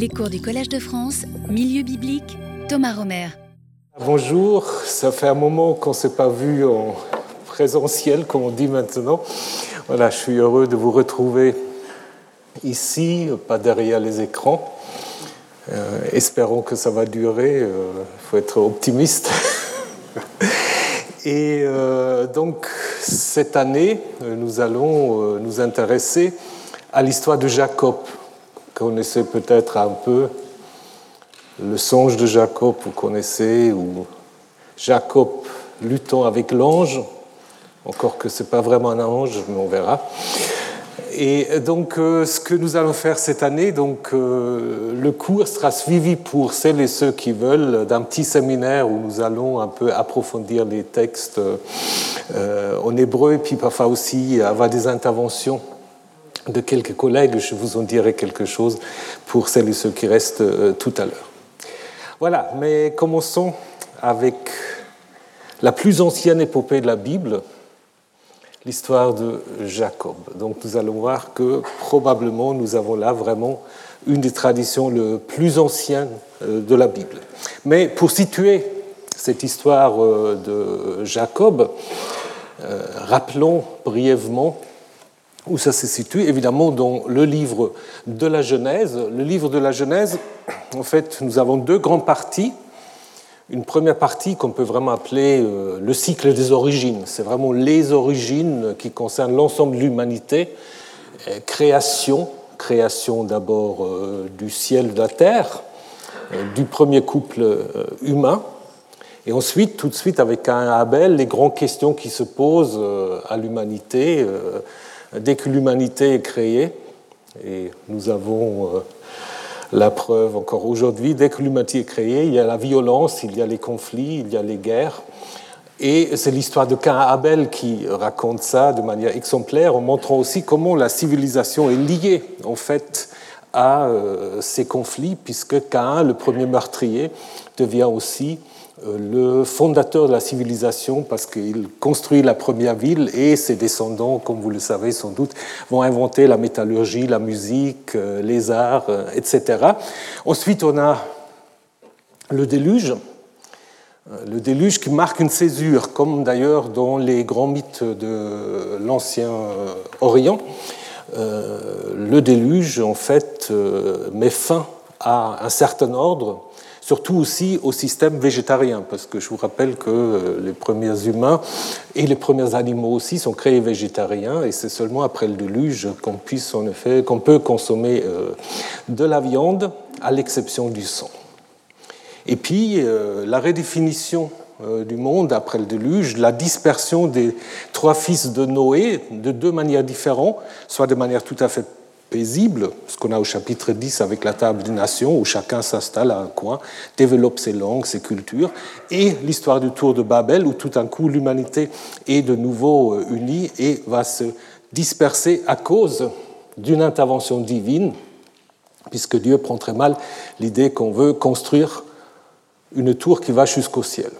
Les cours du Collège de France, Milieu biblique, Thomas Romer. Bonjour, ça fait un moment qu'on ne s'est pas vu en présentiel, comme on dit maintenant. Voilà, je suis heureux de vous retrouver ici, pas derrière les écrans. Euh, espérons que ça va durer, il euh, faut être optimiste. Et euh, donc, cette année, nous allons nous intéresser à l'histoire de Jacob. Connaissez peut-être un peu le songe de Jacob, vous connaissez, ou Jacob luttant avec l'ange, encore que ce n'est pas vraiment un ange, mais on verra. Et donc, euh, ce que nous allons faire cette année, donc, euh, le cours sera suivi pour celles et ceux qui veulent d'un petit séminaire où nous allons un peu approfondir les textes euh, en hébreu et puis parfois aussi avoir des interventions de quelques collègues. Je vous en dirai quelque chose pour celles et ceux qui restent tout à l'heure. Voilà, mais commençons avec la plus ancienne épopée de la Bible, l'histoire de Jacob. Donc nous allons voir que probablement nous avons là vraiment une des traditions les plus anciennes euh, de la Bible. Mais pour situer cette histoire euh, de Jacob, euh, rappelons brièvement où ça se situe, évidemment dans le livre de la Genèse. Le livre de la Genèse, en fait, nous avons deux grandes parties une première partie qu'on peut vraiment appeler euh, le cycle des origines. C'est vraiment les origines qui concernent l'ensemble de l'humanité. Euh, création, création d'abord euh, du ciel, de la terre, du premier couple humain. Et ensuite, tout de suite, avec un Abel, les grandes questions qui se posent à l'humanité dès que l'humanité est créée. Et nous avons la preuve encore aujourd'hui. Dès que l'humanité est créée, il y a la violence, il y a les conflits, il y a les guerres. Et c'est l'histoire de Cain Abel qui raconte ça de manière exemplaire, en montrant aussi comment la civilisation est liée en fait à euh, ces conflits, puisque Cain, le premier meurtrier, devient aussi euh, le fondateur de la civilisation parce qu'il construit la première ville et ses descendants, comme vous le savez sans doute, vont inventer la métallurgie, la musique, euh, les arts, euh, etc. Ensuite, on a le déluge, le déluge qui marque une césure, comme d'ailleurs dans les grands mythes de l'Ancien Orient. Le déluge, en fait, met fin à un certain ordre surtout aussi au système végétarien, parce que je vous rappelle que euh, les premiers humains et les premiers animaux aussi sont créés végétariens, et c'est seulement après le déluge qu'on puisse en effet, qu'on peut consommer euh, de la viande, à l'exception du sang. Et puis euh, la redéfinition du monde après le déluge, la dispersion des trois fils de Noé de deux manières différentes, soit de manière tout à fait paisible, ce qu'on a au chapitre 10 avec la table des nations, où chacun s'installe à un coin, développe ses langues, ses cultures, et l'histoire du tour de Babel, où tout d'un coup l'humanité est de nouveau euh, unie et va se disperser à cause d'une intervention divine, puisque Dieu prend très mal l'idée qu'on veut construire une tour qui va jusqu'au ciel.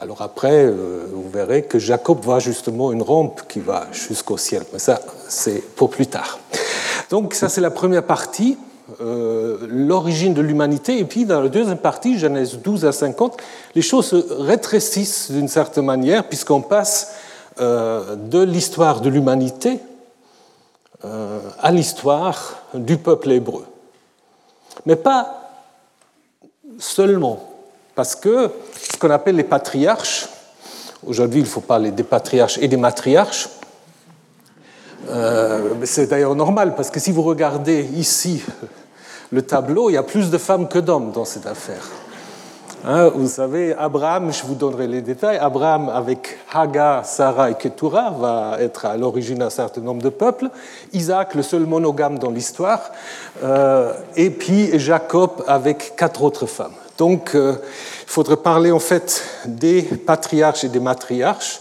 Alors après, euh, vous verrez que Jacob voit justement une rampe qui va jusqu'au ciel. Mais ça, c'est pour plus tard. Donc ça, c'est la première partie, euh, l'origine de l'humanité. Et puis dans la deuxième partie, Genèse 12 à 50, les choses se rétrécissent d'une certaine manière, puisqu'on passe euh, de l'histoire de l'humanité à l'histoire du peuple hébreu. Mais pas seulement parce que ce qu'on appelle les patriarches, aujourd'hui il faut parler des patriarches et des matriarches, euh, c'est d'ailleurs normal, parce que si vous regardez ici le tableau, il y a plus de femmes que d'hommes dans cette affaire. Hein, vous savez, Abraham, je vous donnerai les détails, Abraham avec Hagar, Sarah et Keturah va être à l'origine d'un certain nombre de peuples, Isaac, le seul monogame dans l'histoire, euh, et puis Jacob avec quatre autres femmes. Donc, euh, il faudrait parler en fait des patriarches et des matriarches,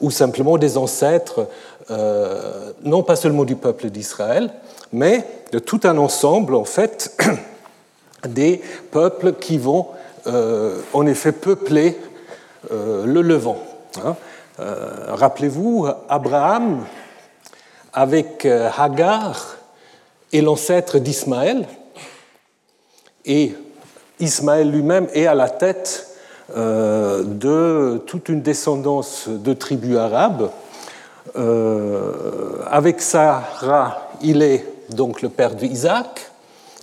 ou simplement des ancêtres, euh, non pas seulement du peuple d'Israël, mais de tout un ensemble en fait des peuples qui vont euh, en effet peupler le Levant. Hein. Rappelez-vous, Abraham, avec Hagar, est l'ancêtre d'Ismaël, Et Ismaël lui-même est à la tête euh, de toute une descendance de tribus arabes. Euh, avec Sarah, il est donc le père d'Isaac,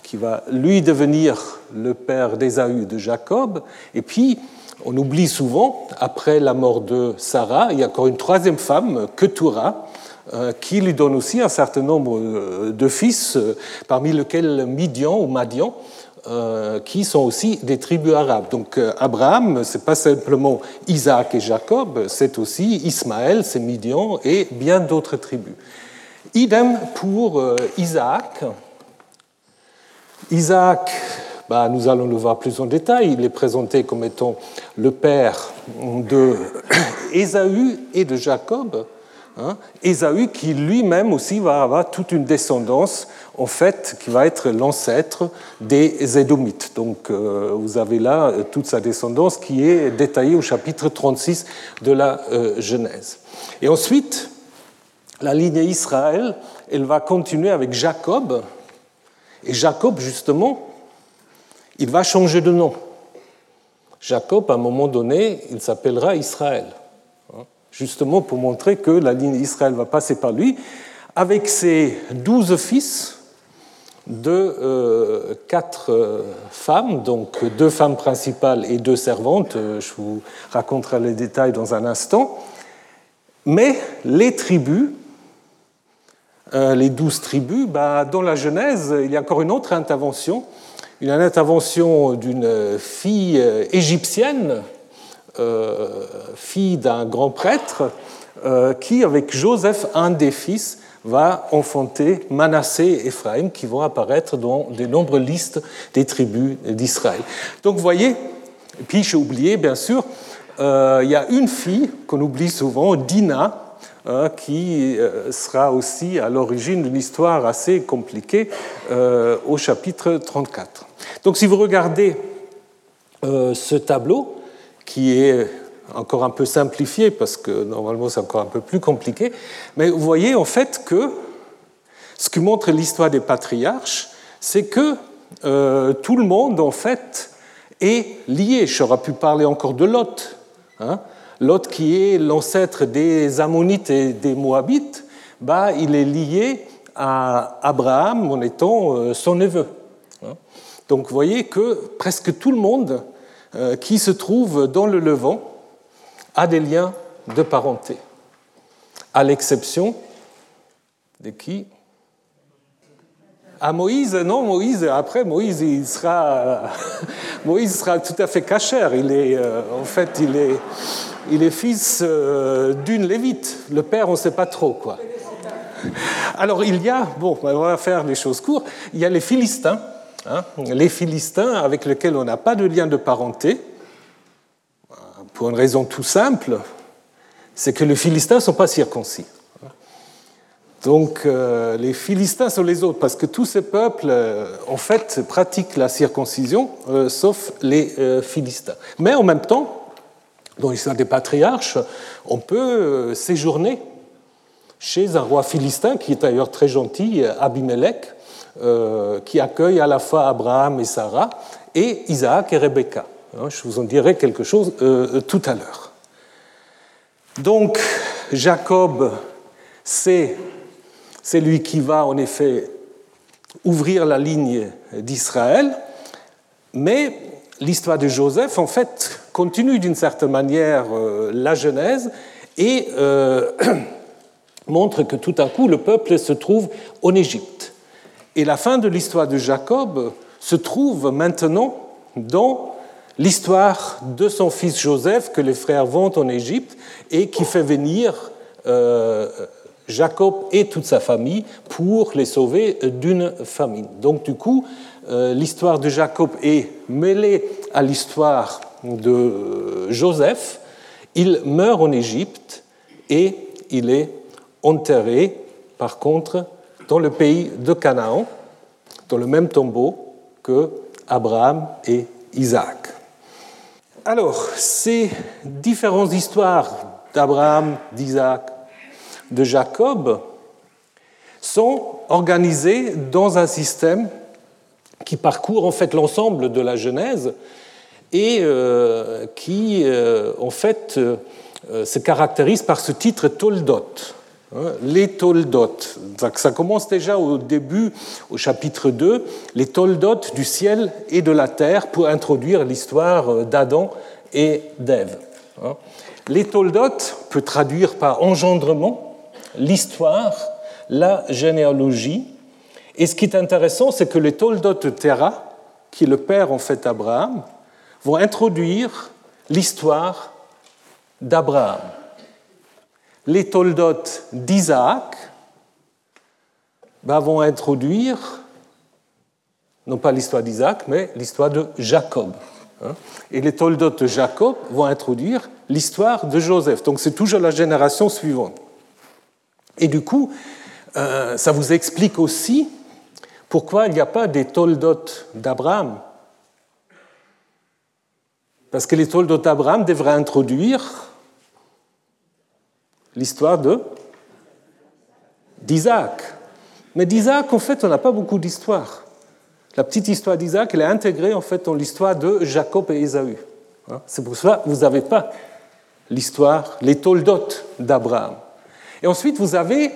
qui va lui devenir le père d'Ésaü de Jacob. Et puis, on oublie souvent, après la mort de Sarah, il y a encore une troisième femme, Ketura, euh, qui lui donne aussi un certain nombre de fils, parmi lesquels Midian ou Madian, euh, qui sont aussi des tribus arabes. Donc euh, Abraham, ce n'est pas simplement Isaac et Jacob, c'est aussi Ismaël, c'est Midian et bien d'autres tribus. Idem pour euh, Isaac. Isaac, bah, nous allons le voir plus en détail, il est présenté comme étant le père de Ésaü et de Jacob. Hein, Ésaü qui lui-même aussi va avoir toute une descendance, en fait, qui va être l'ancêtre des Édomites. Donc euh, vous avez là euh, toute sa descendance qui est détaillée au chapitre 36 de la euh, Genèse. Et ensuite, la lignée Israël, elle va continuer avec Jacob. Et Jacob, justement, il va changer de nom. Jacob, à un moment donné, il s'appellera Israël justement pour montrer que la ligne Israël va passer par lui, avec ses douze fils de euh, quatre euh, femmes, donc deux femmes principales et deux servantes. Euh, je vous raconterai les détails dans un instant. Mais les tribus, les douze tribus, bah, dans la Genèse, il y a encore une autre intervention, une intervention d'une fille égyptienne fille d'un grand prêtre, qui, avec Joseph, un des fils, va enfanter Manassé et Ephraim, qui vont apparaître dans de nombreuses listes des tribus d'Israël. Donc vous voyez, et puis j'ai oublié, bien sûr, euh, il y a une fille qu'on oublie souvent, Dina, qui sera aussi à l'origine d'une histoire assez compliquée au chapitre 34. Donc si vous regardez ce tableau, qui est encore un peu simplifié parce que normalement c'est encore un peu plus compliqué. Mais vous voyez en fait que ce que montre l'histoire des patriarches, c'est que euh, tout le monde en fait est lié. J'aurais pu parler encore de Lot. Hein. Lot qui est l'ancêtre des Ammonites et des Moabites, bah, il est lié à Abraham en étant euh, son neveu. Hein. Donc vous voyez que presque tout le monde euh, qui se trouve dans le Levant a des liens de parenté, à l'exception de qui? À Moïse, non, Moïse, après Moïse, il sera, Moïse sera tout à fait cachère. Il est, euh, en fait, il est, il est fils euh, d'une lévite. Le père, on ne sait pas trop, quoi. Alors, il y a, bon, on va faire les choses courtes, il y a les Philistins, Hein, les Philistins avec lesquels on n'a pas de lien de parenté, pour une raison tout simple, c'est que les Philistins ne sont pas circoncis. Donc euh, les Philistins sont les autres, parce que tous ces peuples, euh, en fait, pratiquent la circoncision, euh, sauf les Philistins. Mais en même temps, dans l'histoire des patriarches, on peut séjourner chez un roi philistin, qui est d'ailleurs très gentil, Abimelech, qui accueille à la fois Abraham et Sarah, et Isaac et Rebecca. Hein, je vous en dirai quelque chose euh, tout à l'heure. Donc, Jacob, c'est lui qui va en effet ouvrir la ligne d'Israël, mais l'histoire de Joseph, en fait, continue d'une certaine manière euh, la Genèse et montre que tout à coup, le peuple se trouve en Égypte. Et la fin de l'histoire de Jacob se trouve maintenant dans l'histoire de son fils Joseph que les frères vont en Égypte et qui fait venir euh, Jacob et toute sa famille pour les sauver d'une famine. Donc du coup, euh, l'histoire de Jacob est mêlée à l'histoire de Joseph. Il meurt en Égypte et il est enterré, par contre, dans le pays de Canaan, dans le même tombeau que Abraham et Isaac. Alors, ces différentes histoires d'Abraham, d'Isaac, de Jacob sont organisées dans un système qui parcourt en fait l'ensemble de la Genèse et euh, qui euh, en fait se caractérise par ce titre Toldot. Hein, les Toldot. Ça commence déjà au début, au chapitre 2, les Toldot du ciel et de la terre pour introduire l'histoire d'Adam et d'Ève. Hein. Les Toldot peut traduire par engendrement, l'histoire, la généalogie. Et ce qui est intéressant, c'est que les Toldot de Terah, qui est le père en fait d'Abraham, vont introduire l'histoire d'Abraham. Les Toldot d'Isaac ben, vont introduire, non pas l'histoire d'Isaac, mais l'histoire de Jacob. Hein. Et les Toldot de Jacob vont introduire l'histoire de Joseph. Donc c'est toujours la génération suivante. Et du coup, euh, ça vous explique aussi pourquoi il n'y a pas des Toldot d'Abraham. Parce que les Toldot d'Abraham devraient introduire l'histoire de d'Isaac. Mais d'Isaac, en fait, on n'a pas beaucoup d'histoire. La petite histoire d'Isaac, elle est intégrée en fait dans l'histoire de Jacob et Ésaü. Hein, c'est pour cela que vous n'avez pas l'histoire, les Toldot d'Abraham. Et ensuite, vous avez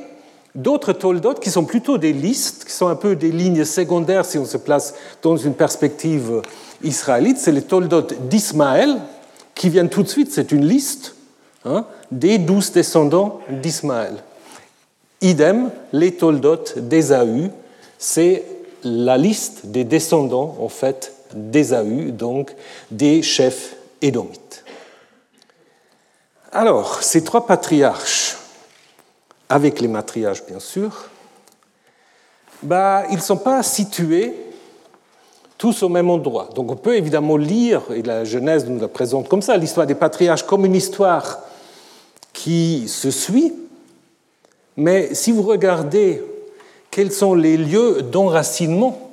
d'autres Toldot qui sont plutôt des listes, qui sont un peu des lignes secondaires si on se place dans une perspective israélite. C'est les Toldot d'Ismaël qui viennent tout de suite, c'est une liste hein, des douze descendants d'Ismaël. Idem, les Toldot d'Ésaü, c'est la liste des descendants en fait d'Ésaü, donc des chefs édomites. Alors, ces trois patriarches, avec les matriarches bien sûr, bah, ils ne sont pas situés tous au même endroit. Donc on peut évidemment lire, et la Genèse nous la présente comme ça, l'histoire des patriarches comme une histoire qui se suit, mais si vous regardez quels sont les lieux d'enracinement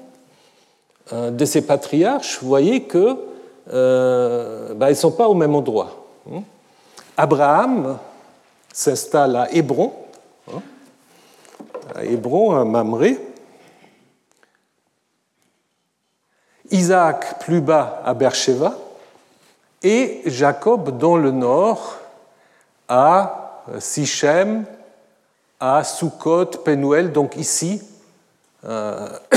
euh, de ces patriarches, vous voyez qu'ils euh, bah, ne sont pas au même endroit. Hein. Abraham s'installe à Hébron, hein, à Hébron, à Mamré. Isaac plus bas à Beersheba et Jacob dans le nord à Sichem, à Sukkot, Penuel, donc ici, euh,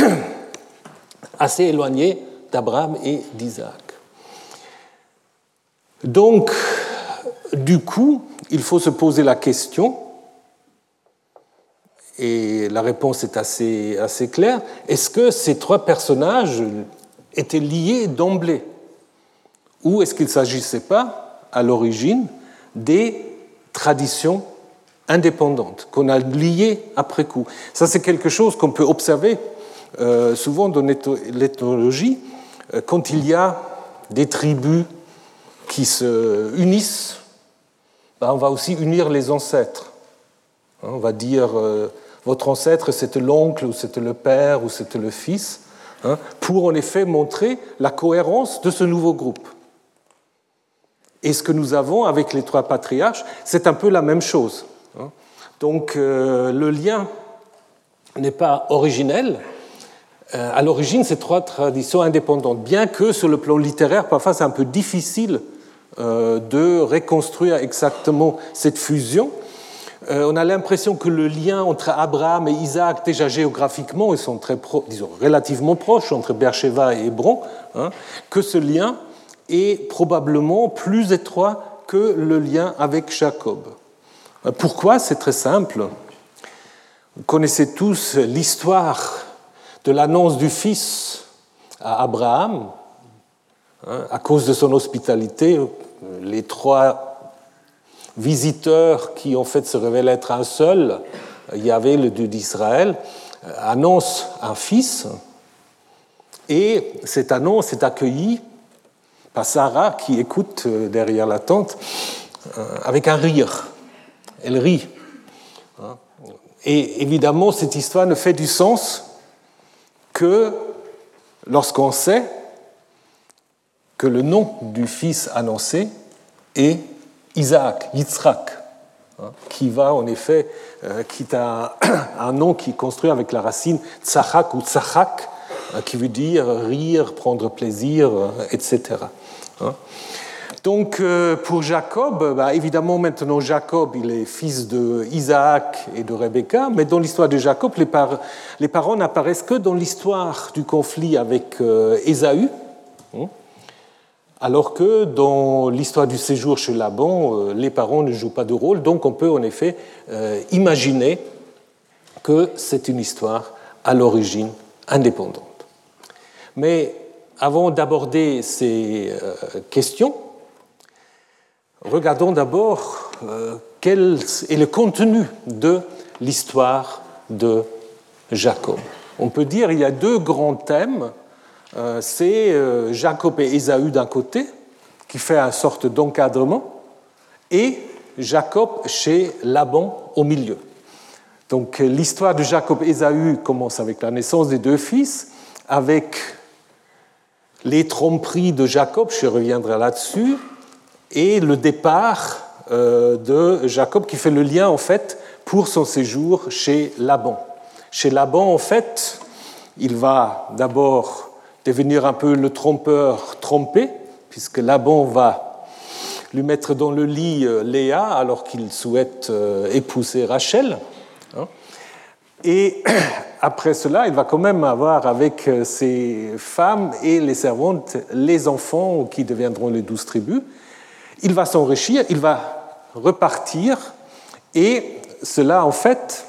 assez éloigné d'Abraham et d'Isaac. Donc, du coup, il faut se poser la question, et la réponse est assez, assez claire, est-ce que ces trois personnages étaient liés d'emblée? Ou est-ce qu'il ne s'agissait pas, à l'origine, des traditions indépendante, qu'on a liée après coup. Ça, c'est quelque chose qu'on peut observer euh, souvent dans l'ethnologie, euh, quand il y a des tribus qui se unissent, ben, on va aussi unir les ancêtres. Hein, on va dire, euh, votre ancêtre, c'était l'oncle, ou c'était le père, ou c'était le fils, hein, pour en effet montrer la cohérence de ce nouveau groupe. Et ce que nous avons avec les trois patriarches, c'est un peu la même chose. Hein. Donc euh, le lien n'est pas originel. Euh, à l'origine, c'est trois traditions indépendantes, bien que sur le plan littéraire, parfois c'est un peu difficile euh, de reconstruire exactement cette fusion. On a l'impression que le lien entre Abraham et Isaac, déjà géographiquement, ils sont très disons, relativement proches entre Beersheba et Hébron, hein, que ce lien est probablement plus étroit que le lien avec Jacob. Pourquoi? C'est très simple. Vous connaissez tous l'histoire de l'annonce du Fils à Abraham. Hein, à cause de son hospitalité, les trois visiteurs qui en fait se révèlent être un seul, il y avait le Dieu d'Israël, annoncent un fils. Et cette annonce est accueillie par Sarah qui écoute euh, derrière la tente euh, avec un rire elle rit. Et évidemment, cette histoire ne fait du sens que lorsqu'on sait que le nom du fils annoncé est Isaac, Yitzhak, hein, qui va en effet, euh, qui est un, nom qui est construit avec la racine tzachak ou tzachak, qui veut dire rire, prendre plaisir, etc. Donc pour Jacob, bah, évidemment maintenant Jacob, il est fils de Isaac et de Rebecca, mais dans l'histoire de Jacob, les, les parents n'apparaissent que dans l'histoire du conflit avec Ésaü. Hein, alors que dans l'histoire du séjour chez Laban, euh, les parents ne jouent pas de rôle, donc on peut en effet euh, imaginer que c'est une histoire à l'origine indépendante. Mais avant d'aborder ces euh, questions, regardons d'abord quel est le contenu de l'histoire de Jacob. On peut dire qu'il y a deux grands thèmes euh, c'est euh, Jacob et Ésaü d'un côté, qui fait une sorte d'encadrement, et Jacob chez Laban au milieu. Donc euh, l'histoire de Jacob et Ésaü commence avec la naissance des deux fils, avec les tromperies de Jacob, je reviendrai là-dessus, et le départ de Jacob qui fait le lien en fait pour son séjour chez Laban. Chez Laban, en fait, il va d'abord devenir un peu le trompeur trompé, puisque Laban va lui mettre dans le lit euh, Léa alors qu'il souhaite euh, épouser Rachel. Et après cela, il va quand même avoir avec euh, ses femmes et les servantes les enfants qui deviendront les douze tribus. Il va s'enrichir, il va repartir, et cela, en fait,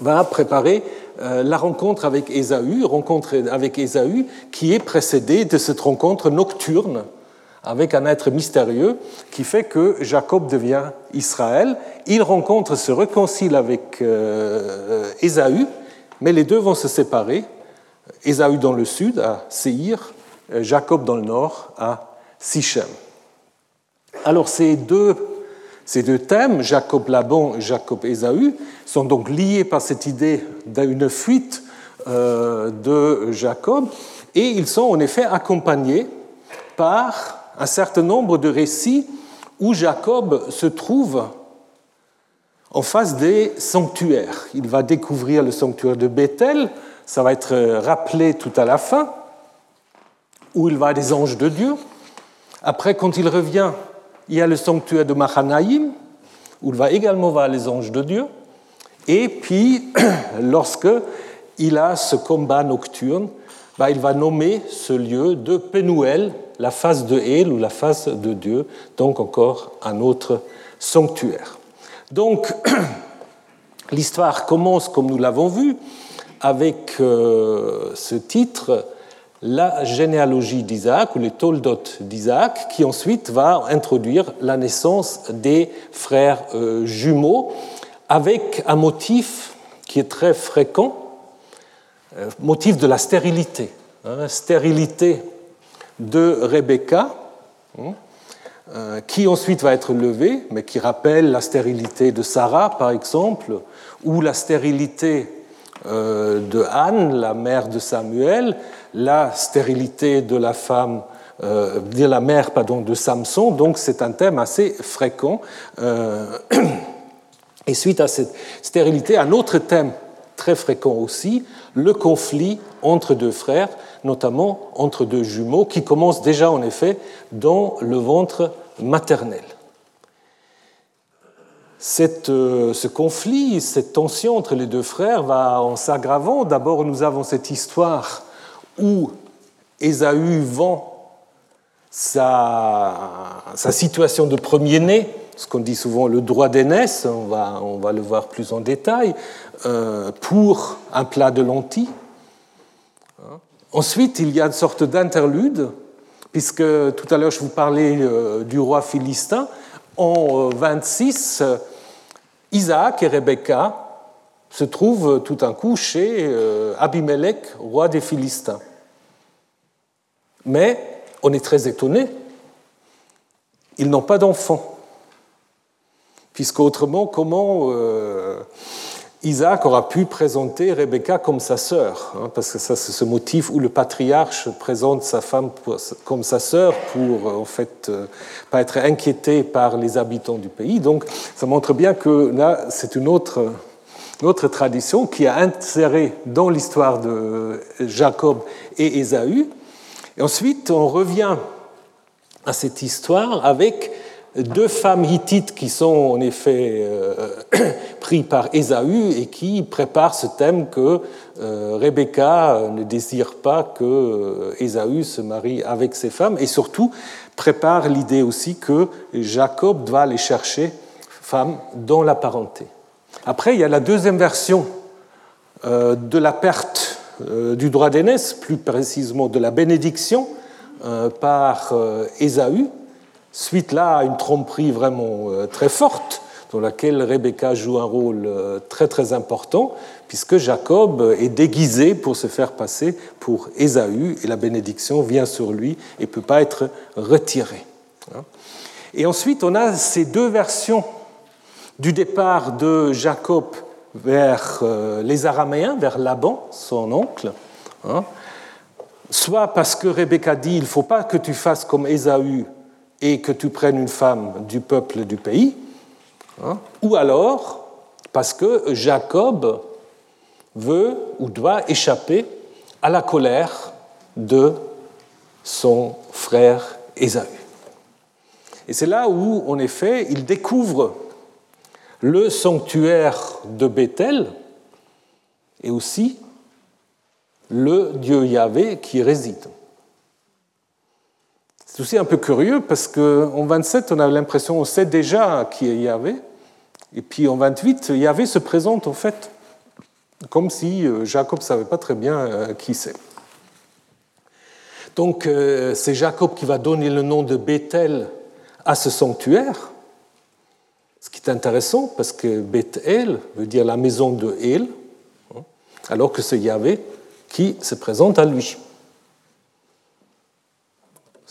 va préparer euh, la rencontre avec Ésaü, rencontre avec Ésaü, qui est précédée de cette rencontre nocturne avec un être mystérieux qui fait que Jacob devient Israël. Il rencontre, se réconcilie avec euh, Ésaü, mais les deux vont se séparer. Ésaü dans le sud, à euh, Jacob dans le nord, à Sichem. Alors ces deux ces deux thèmes, Jacob Laban et Jacob Ésaü, sont donc liés par cette idée d'une fuite euh, de Jacob, et ils sont en effet accompagnés par un certain nombre de récits où Jacob se trouve en face des sanctuaires. Il va découvrir le sanctuaire de Bethel, ça va être rappelé tout à la fin, où il va des anges de Dieu. Après, quand il revient il y a le sanctuaire de Mahanaïm, où il va également voir les anges de Dieu. Et puis, lorsque il a ce combat nocturne, bah, il va nommer ce lieu de Pénuel, la face de El ou la face de Dieu, donc encore un autre sanctuaire. Donc, l'histoire commence, comme nous l'avons vu, avec euh, ce titre la généalogie d'Isaac ou les Toldot d'Isaac, qui ensuite va introduire la naissance des frères euh, jumeaux avec un motif qui est très fréquent, euh, motif de la stérilité. Hein, stérilité de Rebecca, hein, euh, qui ensuite va être levée, mais qui rappelle la stérilité de Sarah, par exemple, ou la stérilité de Anne, la mère de Samuel, la stérilité de la femme euh, de la mère pardon, de Samson, donc c'est un thème assez fréquent. Euh, et suite à cette stérilité, un autre thème très fréquent aussi, le conflit entre deux frères, notamment entre deux jumeaux, qui commence déjà en effet dans le ventre maternel. Euh, ce conflit, cette tension entre les deux frères va en s'aggravant. D'abord, nous avons cette histoire où Ésaü vend sa, situation de premier-né, ce qu'on dit souvent le droit d'aînesse, on va, le voir plus en détail, euh, pour un plat de lentilles. Ensuite, il y a une sorte d'interlude, puisque tout à l'heure je vous parlais euh, du roi philistin. En 26, euh, Isaac et Rebecca se trouvent tout un coup chez Abimelech, roi des Philistins. Mais on est très étonné, ils n'ont pas d'enfants. Puisque autrement, comment euh, Isaac aura pu présenter Rebecca comme sa sœur hein, Parce que ça, c'est ce motif où le patriarche présente sa femme comme sa sœur pour, en fait, euh, pas être inquiété par les habitants du pays. Donc, ça montre bien que là, c'est une autre une autre tradition qui a inséré dans l'histoire de Jacob et Ésaü. Et ensuite, on revient à cette histoire avec deux femmes hittites qui sont en effet euh, prises par Ésaü et qui préparent ce thème que euh, Rebecca ne désire pas que euh, Ésaü se marie avec ses femmes et surtout prépare l'idée aussi que Jacob doit aller chercher femme dans la parenté. Après, il y a la deuxième version de la perte du droit d'aînesse, plus précisément de la bénédiction par Ésaü, Suite là à une tromperie vraiment euh, très forte, dans laquelle Rebecca joue un rôle euh, très très important, puisque Jacob est déguisé pour se faire passer pour Ésaü, et la bénédiction vient sur lui et ne peut pas être retirée. Hein. Et ensuite, on a ces deux versions du départ de Jacob vers euh, les Araméens, vers Laban, son oncle, hein. soit parce que Rebecca dit il ne faut pas que tu fasses comme Ésaü et que tu prennes une femme du peuple du pays, hein, ou alors parce que Jacob veut ou doit échapper à la colère de son frère Ésaü. Et c'est là où, en effet, il découvre le sanctuaire de Bethel et aussi le Dieu Yahvé qui réside. C'est aussi un peu curieux parce qu'en 27, on a l'impression, on sait déjà qui est Yahvé. Et puis en 28, Yahvé se présente en fait comme si euh, Jacob ne savait pas très bien euh, qui c'est. Donc euh, c'est Jacob qui va donner le nom de Bethel à ce sanctuaire. Ce qui est intéressant parce que Bethel veut dire la maison de El, hein, alors que c'est Yahvé qui se présente à lui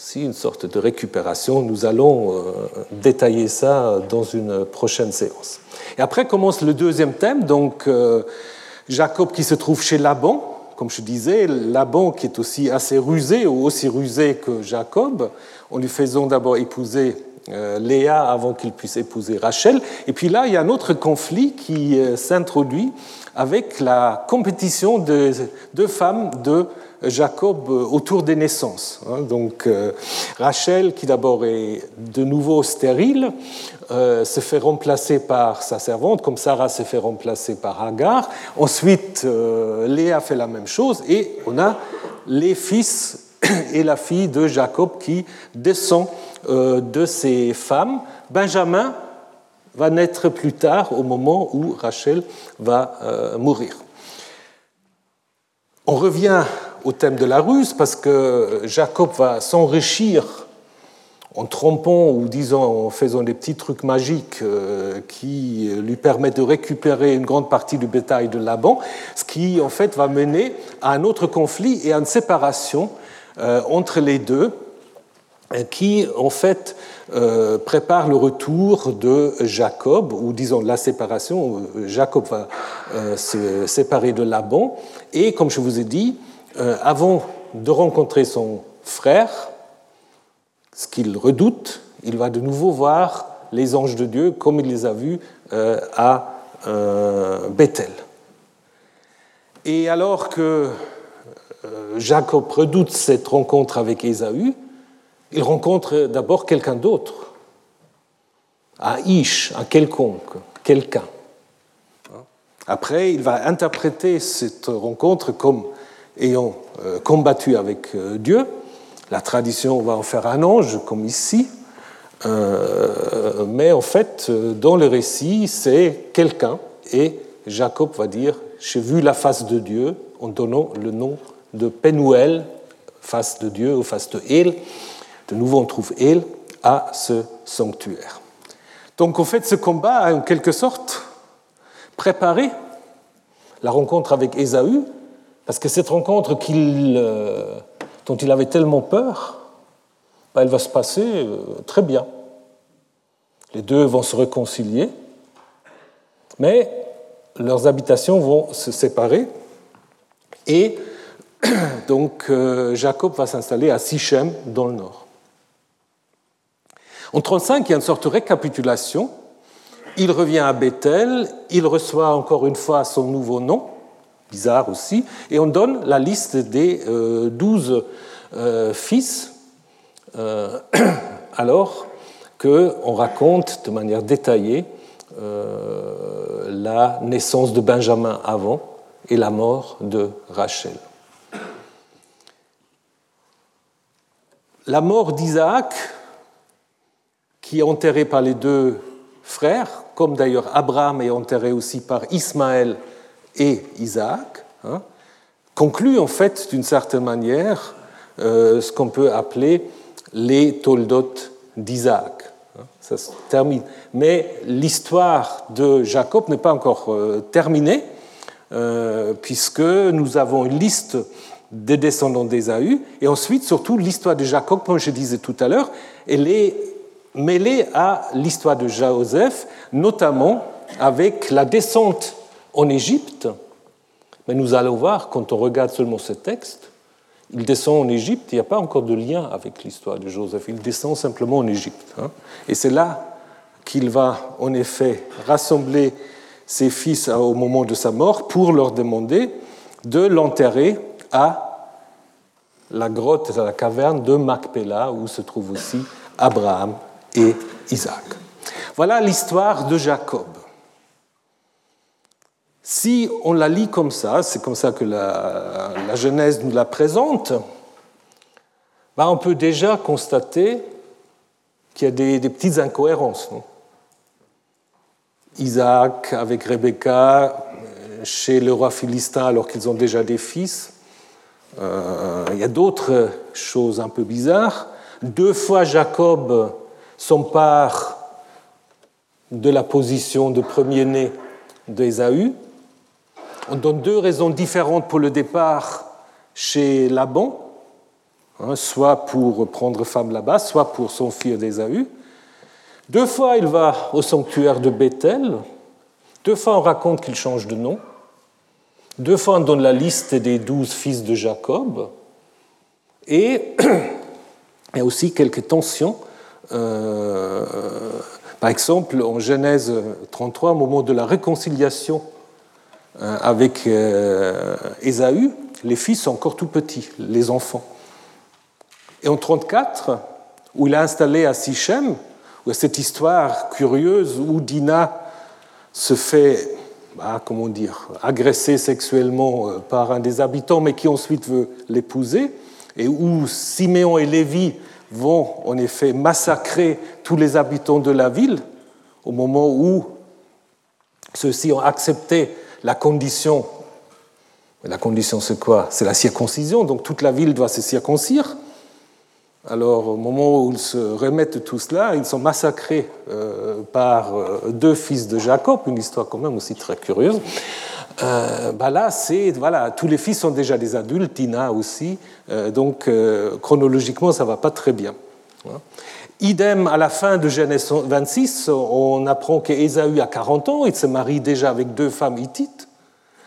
si une sorte de récupération. Nous allons euh, détailler ça dans une prochaine séance. Et après commence le deuxième thème, donc euh, Jacob qui se trouve chez Laban, comme je disais, Laban qui est aussi assez rusé, ou aussi rusé que Jacob, en lui faisant d'abord épouser euh, Léa avant qu'il puisse épouser Rachel. Et puis là, il y a un autre conflit qui s'introduit avec la compétition de deux femmes de Jacob euh, autour des naissances. Hein. Donc euh, Rachel, qui d'abord est de nouveau stérile, euh, se fait remplacer par sa servante, comme Sarah se fait remplacer par Hagar. Ensuite, Léa fait la même chose et on a les fils et la fille de Jacob qui descend de ces femmes. Benjamin va naître plus tard au moment où Rachel va mourir. On revient au thème de la ruse parce que Jacob va s'enrichir en trompant ou disons en faisant des petits trucs magiques euh, qui lui permettent de récupérer une grande partie du bétail de Laban, ce qui en fait va mener à un autre conflit et à une séparation euh, entre les deux, euh, qui en fait prépare le retour de Jacob, ou disons la séparation. Jacob va se séparer de Laban, et comme je vous ai dit, euh, avant de rencontrer son frère, ce qu'il redoute, il va de nouveau voir les anges de Dieu comme il les a vus euh, à euh, Bethel. Et alors que Jacob redoute cette rencontre avec Ésaü, il rencontre d'abord quelqu'un d'autre, un Ish, un quelconque, quelqu'un. Après, il va interpréter cette rencontre comme ayant euh, combattu avec euh, Dieu. La tradition va en faire un ange, comme ici. Euh, mais en fait, dans le récit, c'est quelqu'un. Et Jacob va dire J'ai vu la face de Dieu en donnant le nom de Penuel, face de Dieu ou face de El. De nouveau, on trouve El à ce sanctuaire. Donc, en fait, ce combat a en quelque sorte préparé la rencontre avec Ésaü, parce que cette rencontre euh, dont il avait tellement peur, bah, elle va se passer euh, très bien. Les deux vont se réconcilier, mais leurs habitations vont se séparer. Et donc euh, Jacob va s'installer à Sichem dans le nord. En 35, il y a une sorte de récapitulation il revient à Bethel, il reçoit encore une fois son nouveau nom, bizarre aussi, et on donne la liste des euh, douze euh, fils, euh, alors qu'on raconte de manière détaillée la naissance de Benjamin avant et la mort de Rachel. La mort d'Isaac, qui est enterré par les deux frères, comme d'ailleurs Abraham est enterré aussi par Ismaël et Isaac, hein, conclut en fait d'une certaine manière euh, ce qu'on peut appeler les Toldot d'Isaac. Hein. ça se termine. Mais l'histoire de Jacob n'est pas encore euh, terminée, euh, puisque nous avons une liste des descendants d'Ésaü, et ensuite, surtout, l'histoire de Jacob, comme je disais tout à l'heure, elle est mêlée à l'histoire de Joseph, notamment avec la descente en Égypte. Mais nous allons voir, quand on regarde seulement ce texte, il descend en Égypte, il n'y a pas encore de lien avec l'histoire de Joseph, il descend simplement en Égypte. Hein. Et c'est là qu'il va en effet rassembler ses fils au moment de sa mort pour leur demander de l'enterrer à la grotte, à la caverne de Macpéla, où se trouve aussi Abraham et Isaac. Voilà l'histoire de Jacob. Si on la lit comme ça, c'est comme ça que la, Genèse nous la présente, ben on peut déjà constater qu'il y a des, petites incohérences. Isaac avec Rebecca chez le roi philistin alors qu'ils ont déjà des fils. Euh, il y a d'autres choses un peu bizarres. Deux fois Jacob s'empare de la position de premier-né d'Ésaü. On donne deux raisons différentes pour le départ chez Laban, hein, soit pour prendre femme là-bas, soit pour s'enfuir d'Ésaü. Deux fois, il va au sanctuaire de Bethel. Deux fois, on raconte qu'il change de nom. Deux fois, on donne la liste des douze fils de Jacob. Et il y a aussi quelques tensions euh, par exemple, en Genèse 33, au moment de la réconciliation avec euh, Ésaü, les fils sont encore tout petits, les enfants. Et en 34, où il a installé à Sichem, où cette histoire curieuse où Dina se fait, bah, comment dire, agresser sexuellement par un des habitants, mais qui ensuite veut l'épouser, et où Siméon et Lévi vont en effet massacrer tous les habitants de la ville au moment où ceux-ci ont accepté la condition. La condition, c'est quoi? C'est la circoncision, donc toute la ville doit se circoncire. Alors, au moment où ils se remettent tout cela, ils sont massacrés euh, par euh, deux fils de Jacob, une histoire quand même aussi très curieuse. Euh, bah là, c'est voilà, tous les fils sont déjà des adultes, Tina aussi, donc chronologiquement, ça va pas très bien. Idem à la fin de Genèse 26, on apprend qu'Ésaü a 40 ans, il se marie déjà avec deux femmes hittites,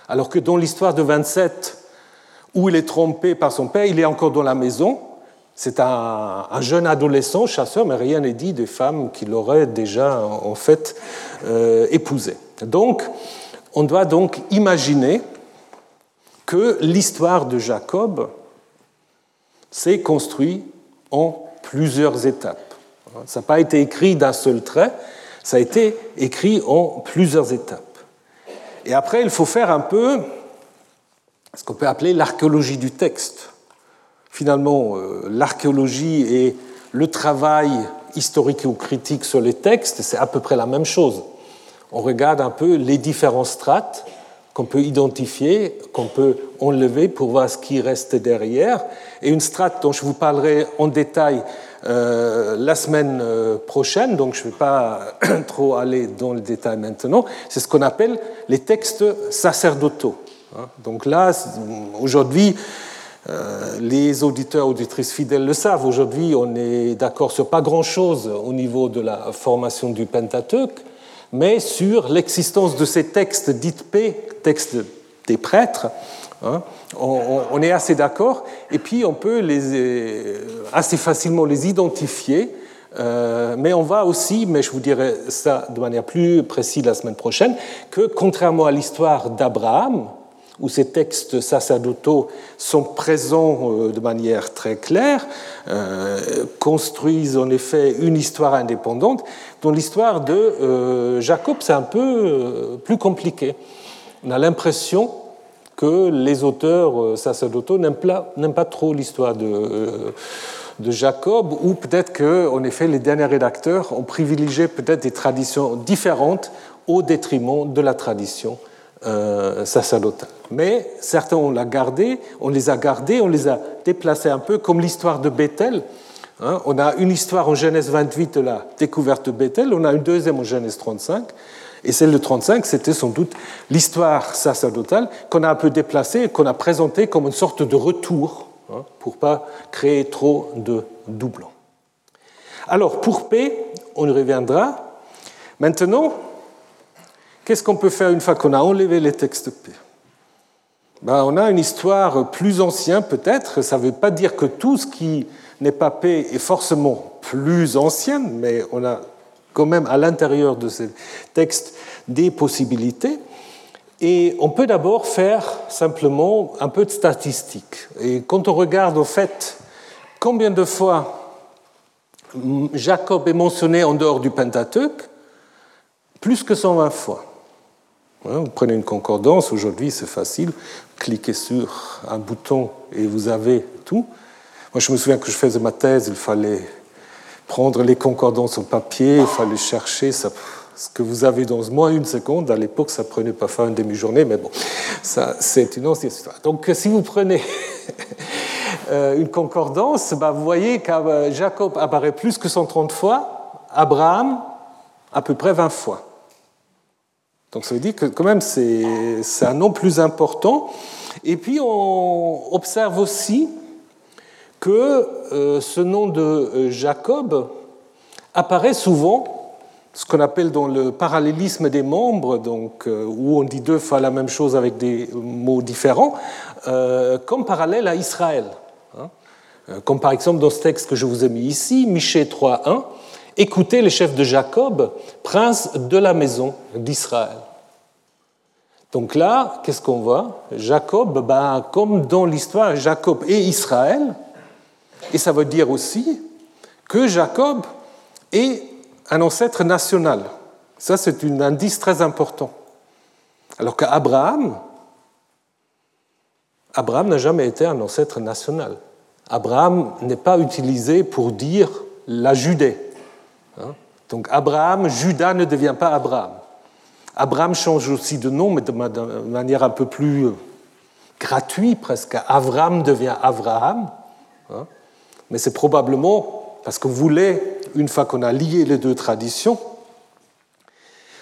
alors que dans l'histoire de 27, où il est trompé par son père, il est encore dans la maison. C'est un, jeune adolescent, chasseur, mais rien n'est dit des femmes qu'il aurait déjà en fait épousées. Donc, on doit donc imaginer que l'histoire de Jacob s'est construite en plusieurs étapes. Ça n'a pas été écrit d'un seul trait, ça a été écrit en plusieurs étapes. Et après, il faut faire un peu ce qu'on peut appeler l'archéologie du texte. Finalement, euh, l'archéologie et le travail historique ou critique sur les textes, c'est à peu près la même chose on regarde un peu les différents strates qu'on peut identifier, qu'on peut enlever pour voir ce qui reste derrière. Et une strate dont je vous parlerai en détail euh, la semaine euh, prochaine, donc je ne vais pas trop aller dans le détail maintenant, c'est ce qu'on appelle les textes sacerdotaux. Hein. Donc là, aujourd'hui, euh, les auditeurs, auditrices fidèles le savent, aujourd'hui on est d'accord sur pas grand-chose au niveau de la formation du Pentateuque, mais sur l'existence de ces textes dits P, textes des prêtres. Hein, on, est assez d'accord, et puis on peut euh, assez facilement les identifier Euh, mais on va aussi, mais je vous dirai ça de manière plus précise la semaine prochaine, que contrairement à l'histoire d'Abraham, où ces textes sacerdotaux sont présents euh, de manière très claire, construisent en effet une histoire indépendante, dont l'histoire de Jacob, c'est un peu plus compliqué. On a l'impression que les auteurs sacerdotaux n'aiment pas, trop l'histoire de de Jacob, ou peut-être que, en effet, les derniers rédacteurs ont privilégié peut-être des traditions différentes au détriment de la tradition euh, sacerdotale. Mais certains ont la gardé, on les a gardés, on les a déplacés un peu, comme l'histoire de Bethel. Hein. on a une histoire en Genèse 28 de la découverte de Bethel, on a une deuxième en Genèse 35. Et celle de 35, c'était sans doute l'histoire sacerdotale qu'on a un peu déplacée qu'on a présentée comme une sorte de retour Hein, pour pas créer trop de doublons. Alors, pour P, on y reviendra. Maintenant, qu'est-ce qu'on peut faire une fois qu'on a enlevé les textes P? Ben, On a une histoire plus ancienne peut-être. Ça ne veut pas dire que tout ce qui n'est pas P est forcément plus ancien, mais on a quand même à l'intérieur de ces textes des possibilités. Et on peut d'abord faire simplement un peu de statistiques. Et quand on regarde au fait combien de fois Jacob est mentionné en dehors du Pentateuque, plus que 120 fois. Hein, vous prenez une concordance, aujourd'hui c'est facile, cliquez sur un bouton et vous avez tout. Moi je me souviens que je faisais ma thèse, il fallait prendre les concordances au papier, il fallait chercher, ce que vous avez dans moins une seconde. À l'époque, ça prenait parfois une demi-journée, mais bon, ça, c'est une ancienne histoire. Donc, si vous prenez euh, une concordance, bah, vous voyez que euh, Jacob apparaît plus que 130 fois, Abraham à peu près 20 fois. Donc ça veut dire que quand même c'est un nom plus important. Et puis on observe aussi que euh, ce nom de Jacob apparaît souvent ce qu'on appelle dans le parallélisme des membres, donc, euh, où on dit deux fois la même chose avec des mots différents, euh, comme parallèle à Israël. Hein. Euh, comme par exemple dans ce texte que je vous ai mis ici, Michée 3.1, Écoutez les chefs de Jacob, prince de la maison d'Israël. Donc là, qu'est-ce qu'on voit? Jacob, ben, comme dans l'histoire, Jacob et Israël, et ça veut dire aussi que Jacob est un ancêtre national. Ça, c'est un indice très important. Alors qu'Abraham, Abraham n'a jamais été un ancêtre national. Abraham n'est pas utilisé pour dire la Judée. Hein. Donc Abraham, Judas ne devient pas Abraham. Abraham change aussi de nom, mais de manière un peu plus euh, gratuite presque. Abraham devient Abraham. Mais c'est probablement parce vous voulez une fois qu'on a lié les deux traditions,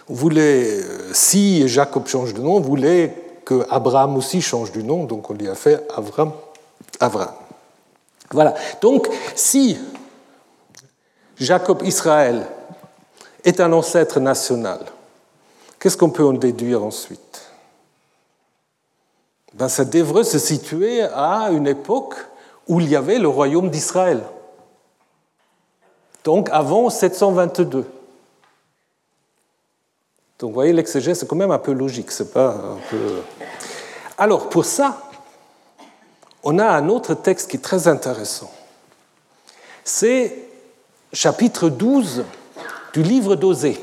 voulait, euh, si Jacob change de nom, voulait que Abraham aussi change de nom, donc on lui a fait Abraham, Abraham. Voilà. Donc, si Jacob Israël est un ancêtre national, qu'est-ce qu'on peut en déduire ensuite? Ben, Ça devrait se situer à une époque où il y avait le royaume d'Israël donc avant 722. Donc vous voyez, l'exégèse, c'est quand même un peu logique, c'est pas un peu... Alors pour ça, on a un autre texte qui est très intéressant. C'est chapitre 12 du livre d'Osée.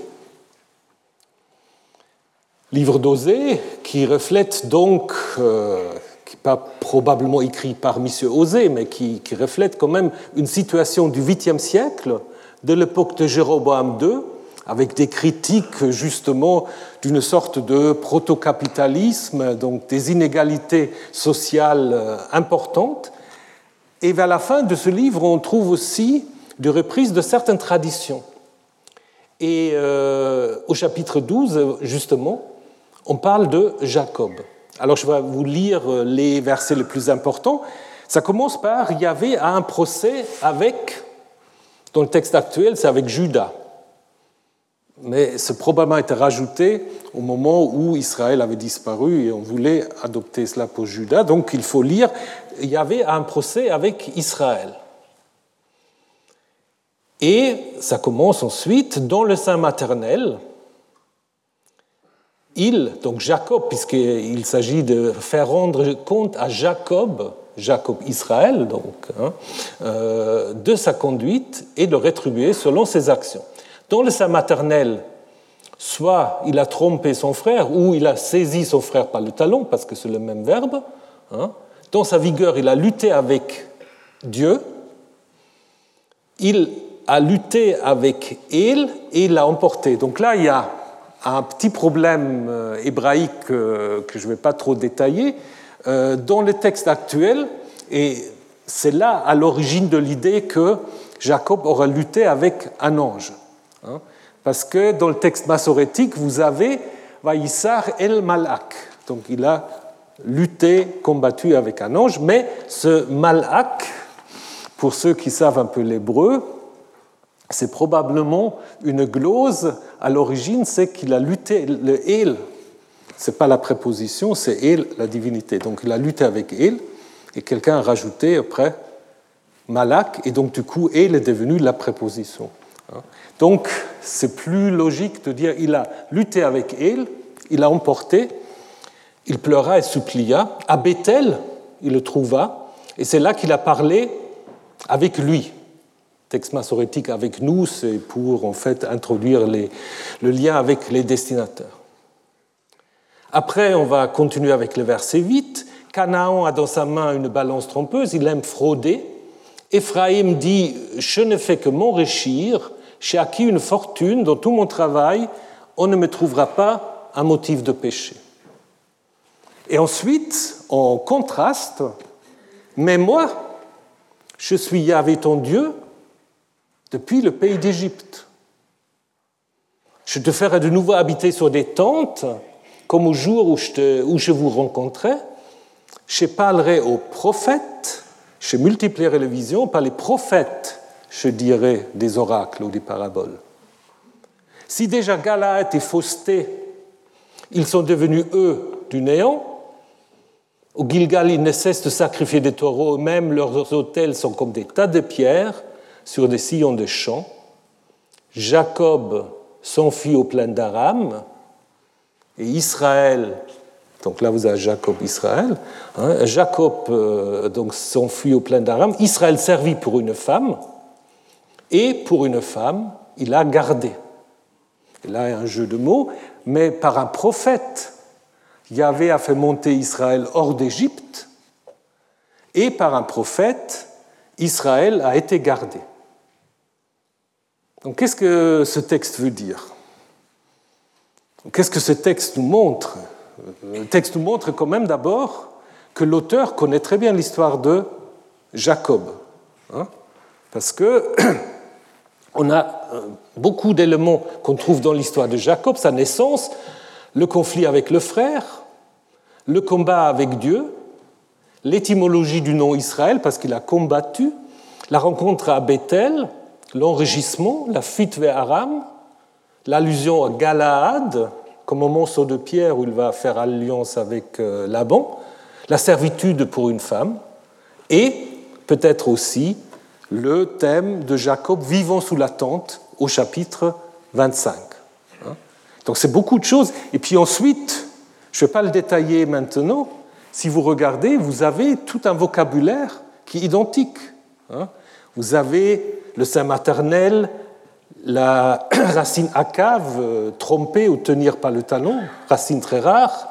Livre d'Osée qui reflète donc euh, qui n'est pas probablement écrit par M. Osée, mais qui, reflète quand même une situation du 8e siècle, de l'époque de Jéroboam II, avec des critiques justement d'une sorte de protocapitalisme, donc des inégalités sociales euh, importantes. Et vers la fin de ce livre, on trouve aussi des reprises de certaines traditions. Et euh, au chapitre 12, justement, on parle de Jacob. Alors je vais vous lire euh, les versets les plus importants. Ça commence par il y avait un procès avec, dans le texte actuel, c'est avec Judas. Mais ce probablement été rajouté au moment où Israël avait disparu et on voulait adopter cela pour Judas. Donc il faut lire, il y avait un procès avec Israël. Et ça commence ensuite dans le sein maternel. Il, donc Jacob, puisqu'il s'agit de faire rendre compte à Jacob, Jacob Israël, donc, hein, euh, de sa conduite et de rétribuer selon ses actions. Dans le sein maternel, soit il a trompé son frère ou il a saisi son frère par le talon, parce que c'est le même verbe. Hein. Dans sa vigueur, il a lutté avec Dieu. Il a lutté avec El et il l'a emporté. Donc là, il y a un petit problème euh, hébraïque euh, que je ne vais pas trop détailler. Euh, dans le texte actuel, et c'est là à l'origine de l'idée que Jacob aura lutté avec un ange. Hein. parce que dans le texte massorétique, vous avez Vaïsar el Malak. Donc il a lutté, combattu avec un ange, mais ce Malak, pour ceux qui savent un peu l'hébreu, c'est probablement une glose. À l'origine, c'est qu'il a lutté, le El, ce n'est pas la préposition, c'est El, la divinité. Donc il a lutté avec El, et quelqu'un a rajouté après Malak, et donc du coup, El est devenu la préposition. Donc c'est plus logique de dire il a lutté avec El, il a emporté, il pleura et supplia. À Bethel, il le trouva, et c'est là qu'il a parlé avec lui texte massorétique avec nous, c'est pour en fait introduire le lien avec les destinataires. Après, on va continuer avec le verset 8. Canaan a dans sa main une balance trompeuse, il aime frauder. Éphraïm dit Je ne fais que m'enrichir, j'ai acquis une fortune, dans tout mon travail, on ne me trouvera pas un motif de péché. Et ensuite, en contraste, mais moi, je suis Yahvé ton Dieu, depuis le pays d'Égypte. Je te ferai de nouveau habiter sur des tentes, comme au jour où je, vous rencontrais. Je parlerai aux prophètes, je multiplierai les visions, par les prophètes, je dirai des oracles ou des paraboles. Si déjà Galaad et Fausté, ils sont devenus, eux, du néant, au Gilgal, ils ne cessent de sacrifier des taureaux, même leurs autels sont comme des tas de pierres, sur des sillons de champs. Jacob s'enfuit au plein d'Aram et Israël, donc là vous avez Jacob Israël, hein, Jacob euh, donc s'enfuit au plein d'Aram, Israël servit pour une femme et pour une femme il a gardé. Là il a un jeu de mots, mais par un prophète, Yahvé a fait monter Israël hors d'Égypte et par un prophète, Israël a été gardé. Donc qu'est-ce que ce texte veut dire? Qu'est-ce que ce texte nous montre? Le texte nous montre quand même d'abord que l'auteur connaît très bien l'histoire de Jacob. Hein, parce que on a euh, beaucoup d'éléments qu'on trouve dans l'histoire de Jacob, sa naissance, le conflit avec le frère, le combat avec Dieu, l'étymologie du nom Israël parce qu'il a combattu, la rencontre à Bethel, l'enrichissement, la fuite vers Aram, l'allusion à Galaad, comme au monceau de pierre où il va faire alliance avec euh, Laban, la servitude pour une femme, et peut-être aussi le thème de Jacob vivant sous la tente au chapitre 25. Hein. Donc c'est beaucoup de choses. Et puis ensuite, je ne vais pas le détailler maintenant, si vous regardez, vous avez tout un vocabulaire qui est identique. Hein. Vous avez le sein maternel, la racine acave, euh, tromper ou tenir par le talon, racine très rare,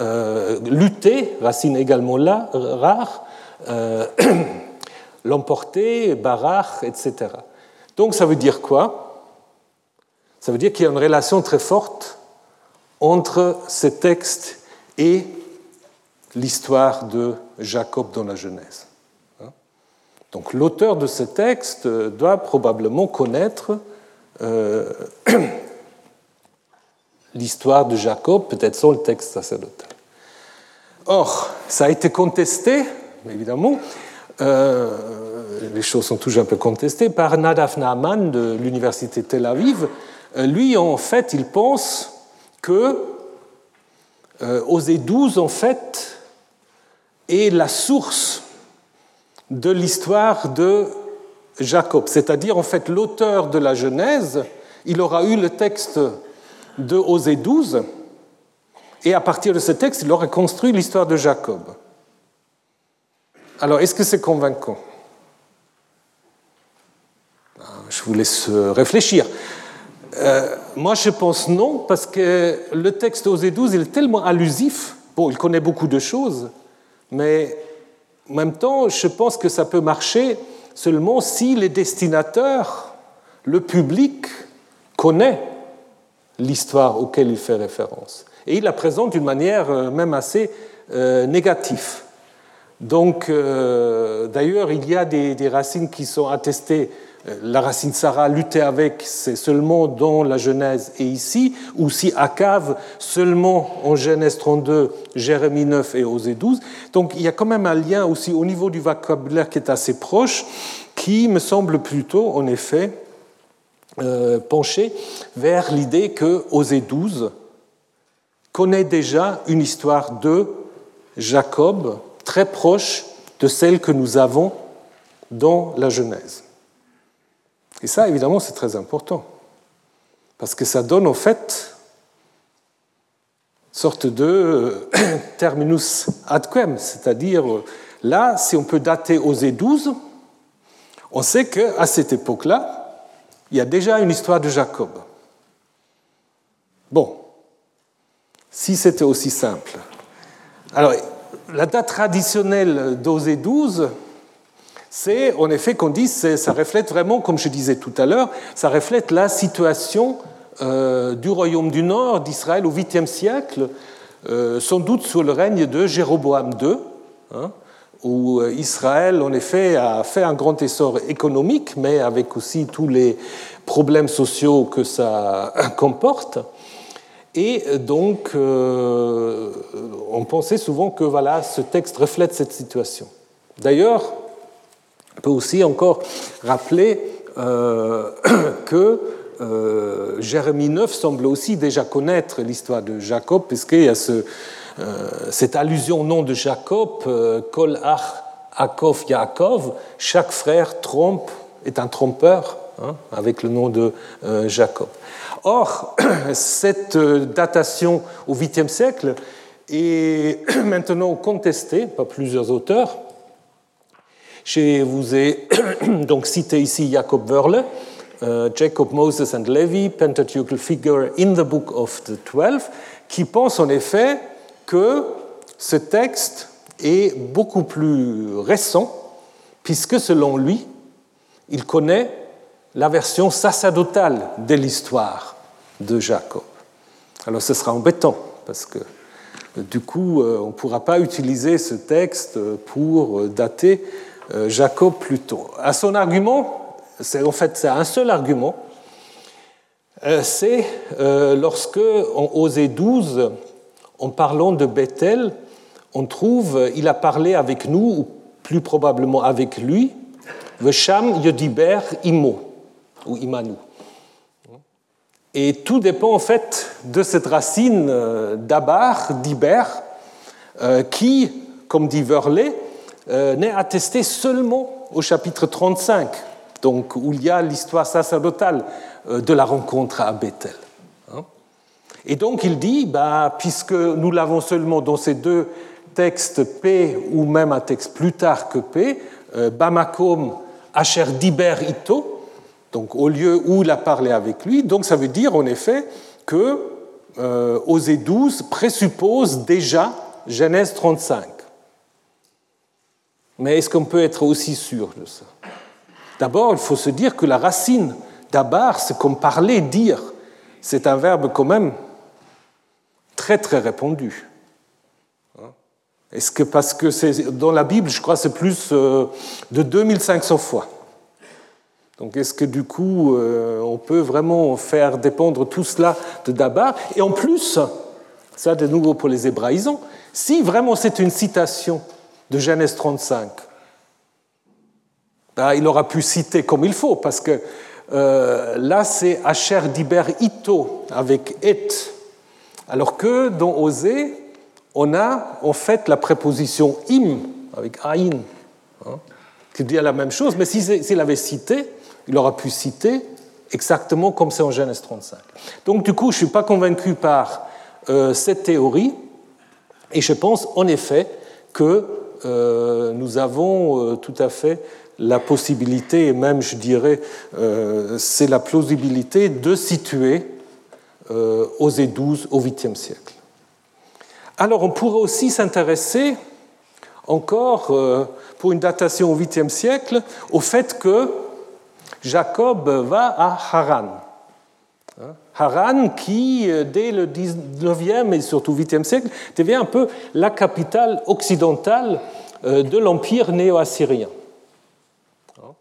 euh, lutter, racine également rare, euh, l'emporter, barach, etc. Donc ça veut dire quoi? Ça veut dire qu'il y a une relation très forte entre ces textes et l'histoire de Jacob dans la Genèse. Donc l'auteur de ce texte doit probablement connaître euh, l'histoire de Jacob, peut-être sans le texte sacerdotal. Or, ça a été contesté, évidemment, euh, les choses sont toujours un peu contestées, par Nadav Naaman de l'université Tel Aviv. Euh, lui, en fait, il pense que Osée 12, en fait, est la source de l'histoire de Jacob, c'est-à-dire en fait l'auteur de la Genèse, il aura eu le texte de Osée 12, et à partir de ce texte, il aura construit l'histoire de Jacob. Alors, est-ce que c'est convaincant? Ah, Je vous laisse réfléchir. Euh, moi, je pense non, parce que le texte Osée 12, il est tellement allusif. Bon, il connaît beaucoup de choses, mais en même temps, je pense que ça peut marcher seulement si les destinateurs, le public, connaît l'histoire auquel il fait référence. Et il la présente d'une manière euh, même assez euh, négative. Donc, euh, d'ailleurs, il y a des, racines qui sont attestées. La racine Sarah, lutter avec, c'est seulement dans la Genèse et ici, ou si Akave, seulement en Genèse 32, Jérémie 9 et Osée 12. Donc, il y a quand même un lien aussi au niveau du vocabulaire qui est assez proche, qui me semble plutôt, en effet, euh, pencher vers l'idée que Osée 12 connaît déjà une histoire de Jacob très proche de celle que nous avons dans la Genèse. Et ça, évidemment, c'est très important, parce que ça donne en fait sorte de euh, terminus ad quem, c'est-à-dire là, si on peut dater Osée 12, on sait qu'à cette époque-là, il y a déjà une histoire de Jacob. Bon, si c'était aussi simple. Alors, la date traditionnelle d'Osée 12, c'est en effet qu'on dit, ça reflète vraiment, comme je disais tout à l'heure, ça reflète la situation euh, du royaume du Nord d'Israël au 8e siècle, euh, sans doute sous le règne de Jéroboam II où euh, Israël, en effet, a fait un grand essor économique, mais avec aussi tous les problèmes sociaux que ça comporte. Et donc, on pensait souvent que voilà, ce texte reflète cette situation. D'ailleurs, on peut aussi encore rappeler euh, que Jérémie 9 semble aussi déjà connaître l'histoire de Jacob, puisqu'il y a euh, cette allusion au nom de Jacob, euh, Kol Ach Akov Yaakov, chaque frère trompe, est un trompeur, hein, avec le nom de euh, Jacob. Or, cette datation au 8e siècle est maintenant contestée par plusieurs auteurs. Je vous ai donc cité ici Jacob Wörle, Jacob Moses and Levi, Pentateuchal Figure in the Book of the Twelve, qui pense en effet que ce texte est beaucoup plus récent, puisque selon lui, il connaît la version sacerdotale de l'histoire de Jacob. Alors ce sera embêtant, parce que du coup, euh, on ne pourra pas utiliser ce texte pour dater euh, Jacob plus tôt. À son argument, c'est en fait c'est un seul argument, euh, c'est lorsque en Osée 12, en parlant de Bethel, on trouve, il a parlé avec nous, ou plus probablement avec lui, Vesham Yodiber Imo, ou Imanu. Et tout dépend en fait de cette racine euh, d'Abar, d'Iber, euh, qui, comme dit Verlet, euh, n'est attestée seulement au chapitre 35, donc où il y a l'histoire sacerdotale de la rencontre à Bethel. Et donc il dit, bah, puisque nous l'avons seulement dans ces deux textes P ou même un texte plus tard que P, euh, Bamakom Asher Diber Ito, donc au lieu où il a parlé avec lui, donc ça veut dire en effet que euh, Osée 12 présuppose déjà Genèse 35. Mais est-ce qu'on peut être aussi sûr de ça? D'abord, il faut se dire que la racine d'Abar, c'est comme parler, dire. C'est un verbe quand même très très répandu. Hein? Est-ce que parce que c'est dans la Bible, je crois, c'est plus euh, de 2500 fois. Donc est-ce que du coup, euh, on peut vraiment faire dépendre tout cela de Dabar? Et en plus, ça de nouveau pour les hébraïsants, si vraiment c'est une citation de Genèse 35, ben, il aura pu citer comme il faut, parce que euh, là c'est Asher Diber Ito avec Et alors que dans Osée, on a en fait la préposition im avec aïn. Hein. qui dit la même chose, mais s'il avait cité, il aurait pu citer exactement comme c'est en Genèse 35. Donc du coup, je ne suis pas convaincu par euh, cette théorie, et je pense en effet que euh, nous avons euh, tout à fait la possibilité, et même je dirais, c'est la plausibilité de situer Osée 12 au 8e siècle. Alors on pourrait aussi s'intéresser encore, pour une datation au 8e siècle, au fait que Jacob va à Haran. Hein? Haran, qui, euh, dès le 19e et surtout 8e siècle, devient un peu la capitale occidentale euh, de l'empire néo-assyrien. Hein?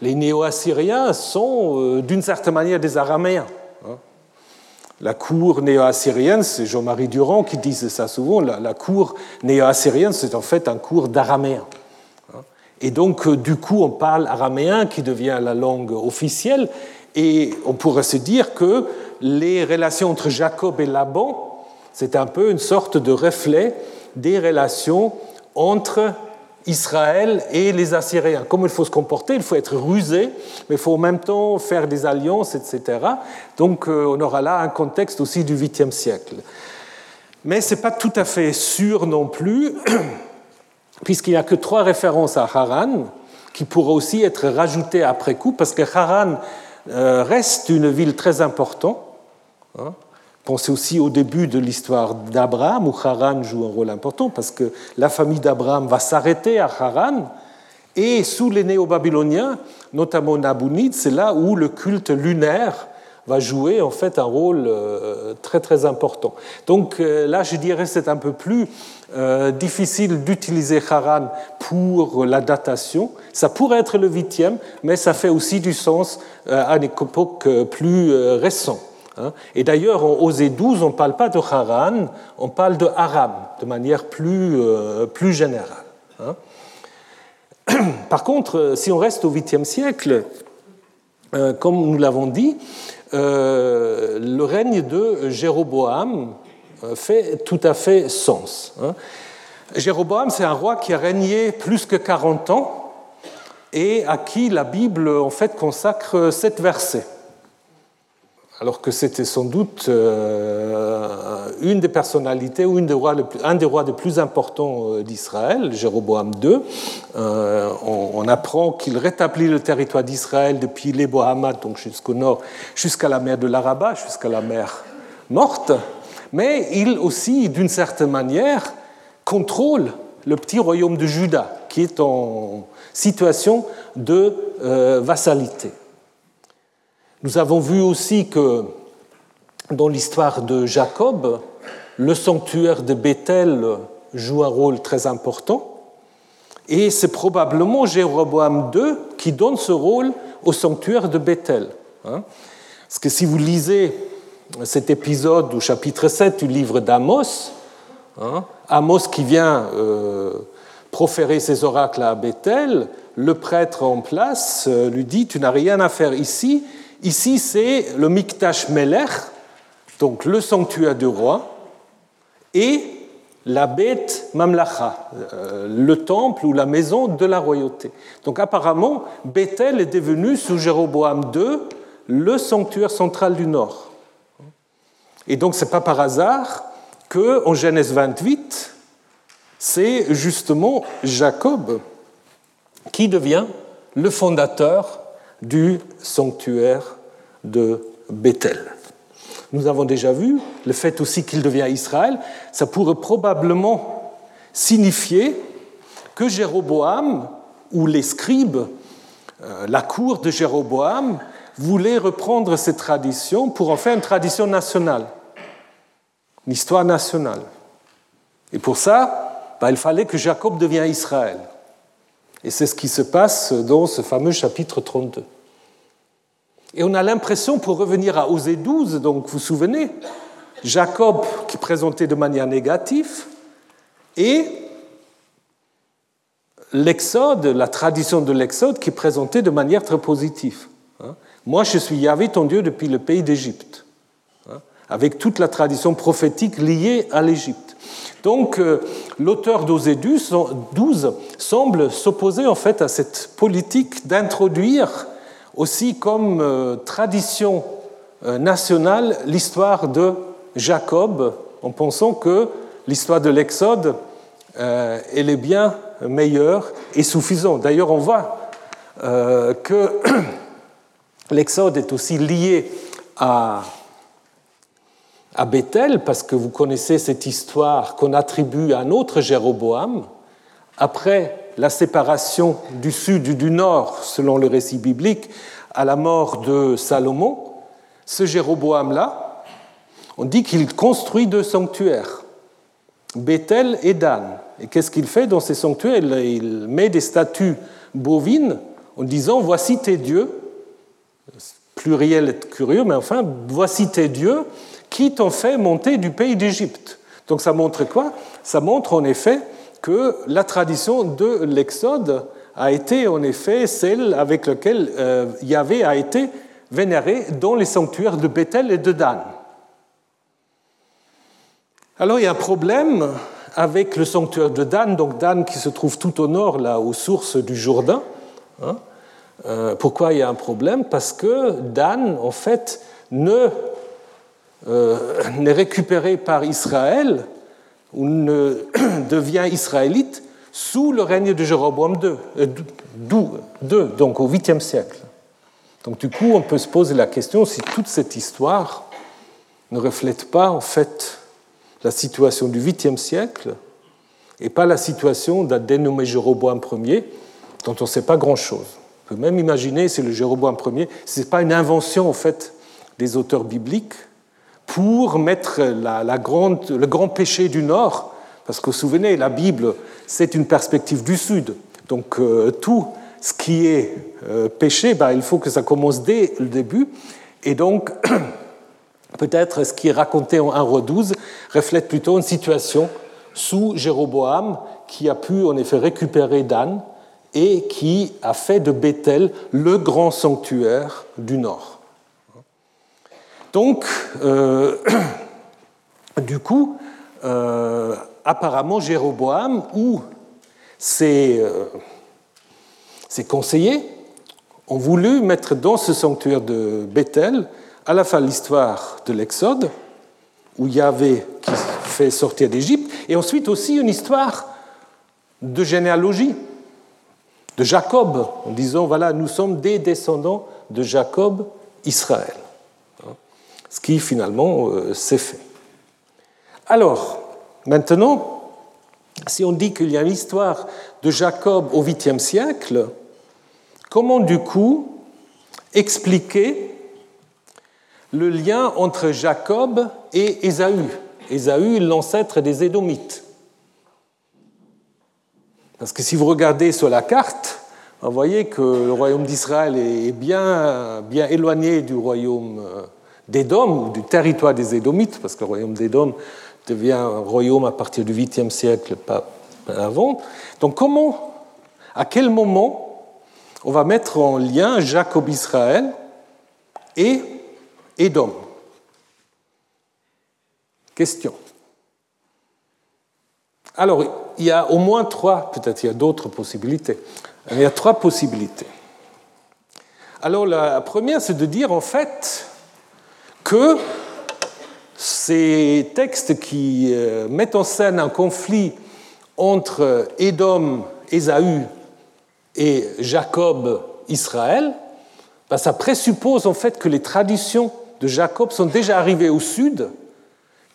Les néo-assyriens sont, euh, d'une certaine manière, des araméens. Hein? La cour néo-assyrienne, c'est Jean-Marie Durand qui disait ça souvent, la, cour néo-assyrienne, c'est en fait un cours d'araméen. Et donc, du coup, on parle araméen qui devient la langue officielle, et on pourrait se dire que les relations entre Jacob et Laban, c'est un peu une sorte de reflet des relations entre Israël et les Assyriens. Comment il faut se comporter Il faut être rusé, mais il faut en même temps faire des alliances, etc. Donc euh, on aura là un contexte aussi du 8e siècle. Mais ce n'est pas tout à fait sûr non plus, puisqu'il n'y a que trois références à Haran, qui pourraient aussi être rajoutées après coup, parce que Haran reste une ville très importante. Hein. Pensez aussi au début de l'histoire d'Abraham, où Haran joue un rôle important, parce que la famille d'Abraham va s'arrêter à Haran, et sous les néo-babyloniens, notamment Nabonide, c'est là où le culte lunaire va jouer en fait un rôle euh, très très important. Donc euh, là, je dirais c'est un peu plus euh, difficile d'utiliser Haran pour la datation. Ça pourrait être le huitième, mais ça fait aussi du sens à une époque plus récente. Hein. Et d'ailleurs, en Osée 12, on ne parle pas de Haran, on parle de Aram, de manière plus, plus générale. Hein. Par contre, si on reste au 8e siècle, comme nous l'avons dit, euh, le règne de Jéroboam euh, fait tout à fait sens. Hein. Jéroboam, c'est un roi qui a régné plus que 40 ans et à qui la Bible en fait consacre sept versets alors que c'était sans doute euh, une des personnalités ou une des rois, un des rois les plus importants euh, d'Israël, Jéroboam II. Euh, on, apprend qu'il rétablit le territoire d'Israël depuis l'Ebo donc jusqu'au nord, jusqu'à la mer de l'Araba, jusqu'à la mer morte, mais il aussi, d'une certaine manière, contrôle le petit royaume de Juda, qui est en situation de vassalité. Nous avons vu aussi que dans l'histoire de Jacob, le sanctuaire de Bethel joue un rôle très important. Et c'est probablement Jéroboam II qui donne ce rôle au sanctuaire de Bethel. Hein. Parce que si vous lisez cet épisode au chapitre 7 du livre d'Amos, hein, Amos qui vient euh, proférer ses oracles à Bethel, le prêtre en place euh, lui dit, tu n'as rien à faire ici, Ici, c'est le Mikdash Melech, donc le sanctuaire du roi, et la bête Mamlacha, euh, le temple ou la maison de la royauté. Donc apparemment, Bethel est devenu, sous Jéroboam II, le sanctuaire central du Nord. Et donc ce n'est pas par hasard que en Genèse 28, c'est justement Jacob qui devient le fondateur du sanctuaire de Bethel. Nous avons déjà vu le fait aussi qu'il devient Israël, ça pourrait probablement signifier que Jéroboam ou les scribes, euh, la cour de Jéroboam, voulaient reprendre cette tradition pour en faire une tradition nationale, une histoire nationale. Et pour ça, bah, il fallait que Jacob devienne Israël. Et c'est ce qui se passe dans ce fameux chapitre 32. Et on a l'impression, pour revenir à Osée 12, donc vous vous souvenez, Jacob qui présentait de manière négative, et l'Exode, la tradition de l'Exode qui présentait de manière très positive. Hein. Moi, je suis Yahvé, ton Dieu, depuis le pays d'Égypte. Hein. avec toute la tradition prophétique liée à l'Égypte. Donc euh, l'auteur d'Osée 12 semble s'opposer en fait à cette politique d'introduire aussi comme euh, tradition euh, nationale l'histoire de Jacob, en pensant que l'histoire de l'Exode, elle est bien meilleure et suffisante. D'ailleurs, on voit que l'Exode est aussi lié à à Bethel, parce que vous connaissez cette histoire qu'on attribue à un autre Jéroboam, après la séparation du sud et du nord, selon le récit biblique, à la mort de Salomon, ce Jéroboam-là, on dit qu'il construit deux sanctuaires, Bethel et Dan. Et qu'est-ce qu'il fait dans ces sanctuaires? Il met des statues bovines en disant Voici tes dieux. Pluriel est curieux, mais enfin, voici tes dieux qui t'ont fait monter du pays d'Égypte. Donc ça montre quoi? Ça montre en effet que la tradition de l'Exode a été en effet celle avec laquelle euh, Yahvé a été vénéré dans les sanctuaires de Bethel et de Dan. Alors il y a un problème avec le sanctuaire de Dan, donc Dan qui se trouve tout au nord, là, aux sources du Jourdain. Hein. Euh, pourquoi il y a un problème? Parce que Dan, en fait, euh, n'est récupéré par Israël ne devient israélite sous le règne de Jéroboam II, euh, donc au 8e siècle. Donc du coup, on peut se poser la question si toute cette histoire ne reflète pas en fait la situation du 8e siècle et pas la situation d'un dénommé Jéroboam Ier dont on ne sait pas grand-chose. On peut même imaginer si le Jéroboam Ier, ce n'est pas une invention en fait des auteurs bibliques, pour mettre la, le grand péché du Nord, parce que vous vous souvenez, la Bible, c'est une perspective du Sud. Donc euh, tout ce qui est euh, péché, ben, il faut que ça commence dès le début. Et donc, peut-être ce qui est raconté en 1 roi 12 reflète plutôt une situation sous Jéroboam, qui a pu en effet récupérer Dan et qui a fait de Bethel le grand sanctuaire du Nord. Donc, euh, du coup, euh, apparemment, Jéroboam ou ses, euh, ses, conseillers ont voulu mettre dans ce sanctuaire de Bethel à la fois l'histoire de l'Exode, où Yahvé qui fait sortir d'Égypte, et ensuite aussi une histoire de généalogie, de Jacob, en disant, voilà, nous sommes des descendants de Jacob, Israël ce qui finalement euh, s'est fait. Alors, maintenant, si on dit qu'il y a une histoire de Jacob au 8e siècle, comment du coup expliquer le lien entre Jacob et Ésaü? Ésaü, l'ancêtre des Édomites. Parce que si vous regardez sur la carte, vous voyez que le royaume d'Israël est bien, bien éloigné du royaume euh, d'Édom, ou du territoire des Édomites, parce que le royaume d'Édom devient un royaume à partir du 8e siècle, pas avant. Donc comment, à quel moment on va mettre en lien Jacob-Israël et Édom? Question. Alors, il y a au moins trois, peut-être il y a d'autres possibilités, il y a trois possibilités. Alors, la première, c'est de dire, en fait, que ces textes qui euh, mettent en scène un conflit entre Édom, Ésaü et Jacob, Israël, ben, ça présuppose en fait que les traditions de Jacob sont déjà arrivées au sud,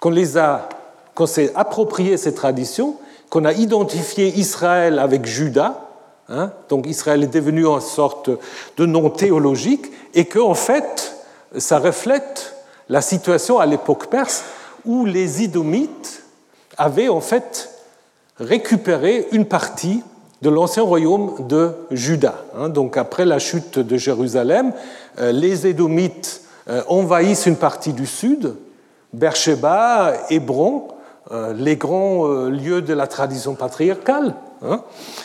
qu'on les a, qu'on s'est approprié ces traditions, qu'on a identifié Israël avec Juda, hein, donc Israël est devenu une sorte de nom théologique, et que en fait ça reflète la situation à l'époque perse où les Idomites avaient en fait récupéré une partie de l'ancien royaume de Juda. Hein. Donc après la chute de Jérusalem, euh, les Édomites euh, envahissent une partie du sud, Beersheba, Hébron, euh, les grands lieux de la tradition patriarcale. Hein.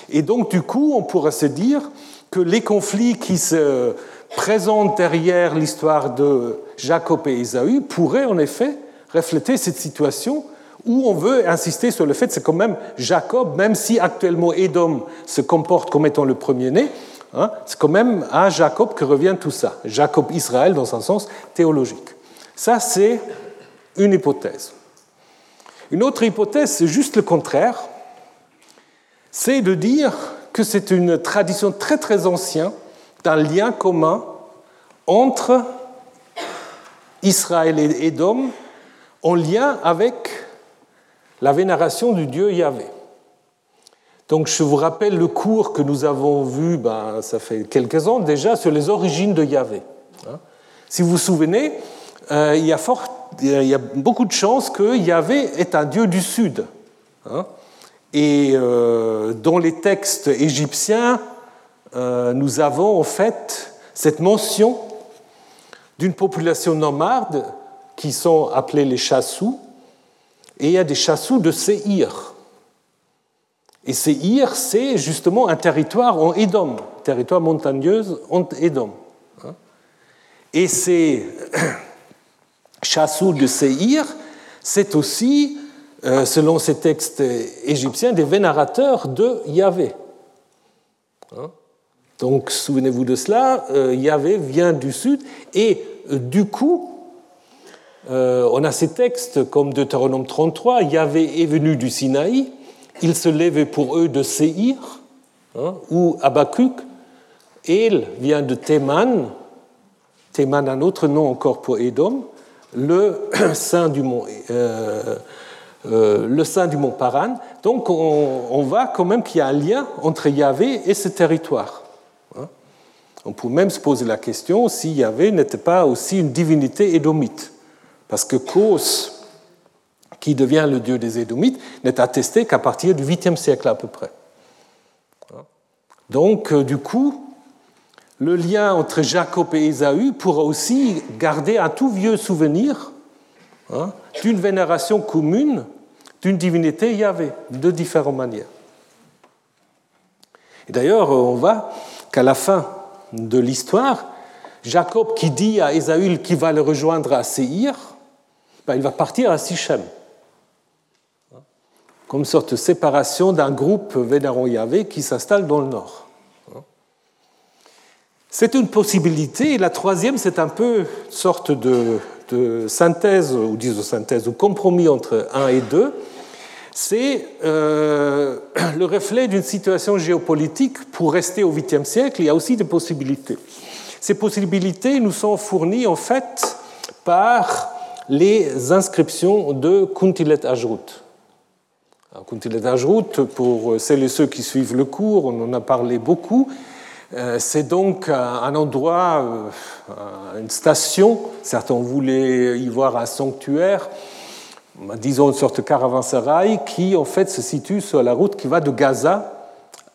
Et donc du coup, on pourrait se dire que les conflits qui se présente derrière l'histoire de Jacob et Ésaü pourrait en effet refléter cette situation où on veut insister sur le fait que c'est quand même Jacob, même si actuellement Édom se comporte comme étant le premier-né, hein, c'est quand même à Jacob que revient tout ça. Jacob Israël dans un sens théologique. Ça, c'est une hypothèse. Une autre hypothèse, c'est juste le contraire, c'est de dire que c'est une tradition très très ancienne d'un lien commun entre Israël et Édom en lien avec la vénération du dieu Yahvé. Donc je vous rappelle le cours que nous avons vu, ben, ça fait quelques ans déjà, sur les origines de Yahvé. Hein. Si vous vous souvenez, euh, il, y a il, y a beaucoup de chances que Yahvé est un dieu du Sud. Hein. Et euh, dans les textes égyptiens, euh, nous avons en fait cette mention d'une population nomade qui sont appelés les chassous, et il y a des chassous de Séhir. Et Séhir, c'est justement un territoire en Édom, territoire montagneuse en Édom. Hein. Et ces chassous de Séhir, c'est aussi, euh, selon ces textes égyptiens, des vénérateurs de Yahvé. Donc, souvenez-vous de cela, euh, Yahvé vient du sud, et euh, du coup, euh, on a ces textes comme Deutéronome 33, Yahvé est venu du Sinaï, il se lève pour eux de Séhir, hein, ou Abacuc, il vient de Théman, Théman un autre nom encore pour Édom, le sein du mont, le sein du mont Paran. Donc on, on voit quand même qu'il y a un lien entre Yahvé et ce territoire. On peut même se poser la question si Yahvé n'était pas aussi une divinité édomite. Parce que Kos, qui devient le dieu des Édomites, n'est attesté qu'à partir du 8e siècle à peu près. Donc, euh, du coup, le lien entre Jacob et Ésaü pourra aussi garder un tout vieux souvenir hein, d'une vénération commune d'une divinité Yahvé, de différentes manières. Et d'ailleurs, on voit qu'à la fin de l'histoire, Jacob qui dit à Ésaü qu'il va le rejoindre à Séhir, ben, il va partir à Sichem. Comme sorte de séparation d'un groupe vénérant Yahvé qui s'installe dans le nord. C'est une possibilité. Et la troisième, c'est un peu une sorte de, synthèse, ou disons synthèse, ou compromis entre un et deux. C'est euh, le reflet d'une situation géopolitique. Pour rester au 8e siècle, il y a aussi des possibilités. Ces possibilités nous sont fournies en fait par les inscriptions de Kuntilet Ajrut. Kuntilet Ajrut, pour celles et ceux qui suivent le cours, on en a parlé beaucoup, euh, c'est donc un endroit, euh, une station, certains voulaient y voir un sanctuaire, disons une sorte de caravansérail qui en fait se situe sur la route qui va de Gaza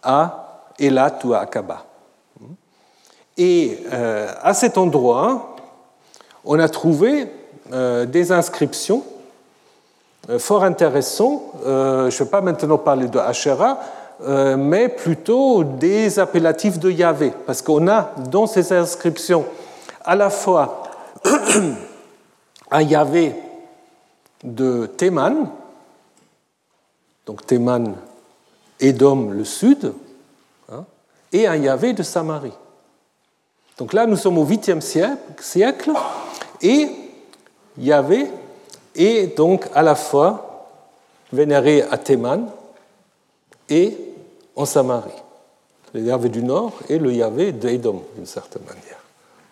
à Elat ou à Aqaba. Et euh, à cet endroit, on a trouvé euh, des inscriptions euh, fort intéressantes. Je ne vais pas maintenant parler de Asherah, mais plutôt des appellatifs de Yahvé, parce qu'on a dans ces inscriptions à la fois un Yahvé de Théman, donc Théman, Édom, le sud, hein, et un Yahvé de Samarie. Donc là, nous sommes au 8e siècle, et Yahvé est donc à la fois vénéré à Théman et en Samarie. Le Yahvé du Nord et le Yahvé d'Edom, d'une certaine manière.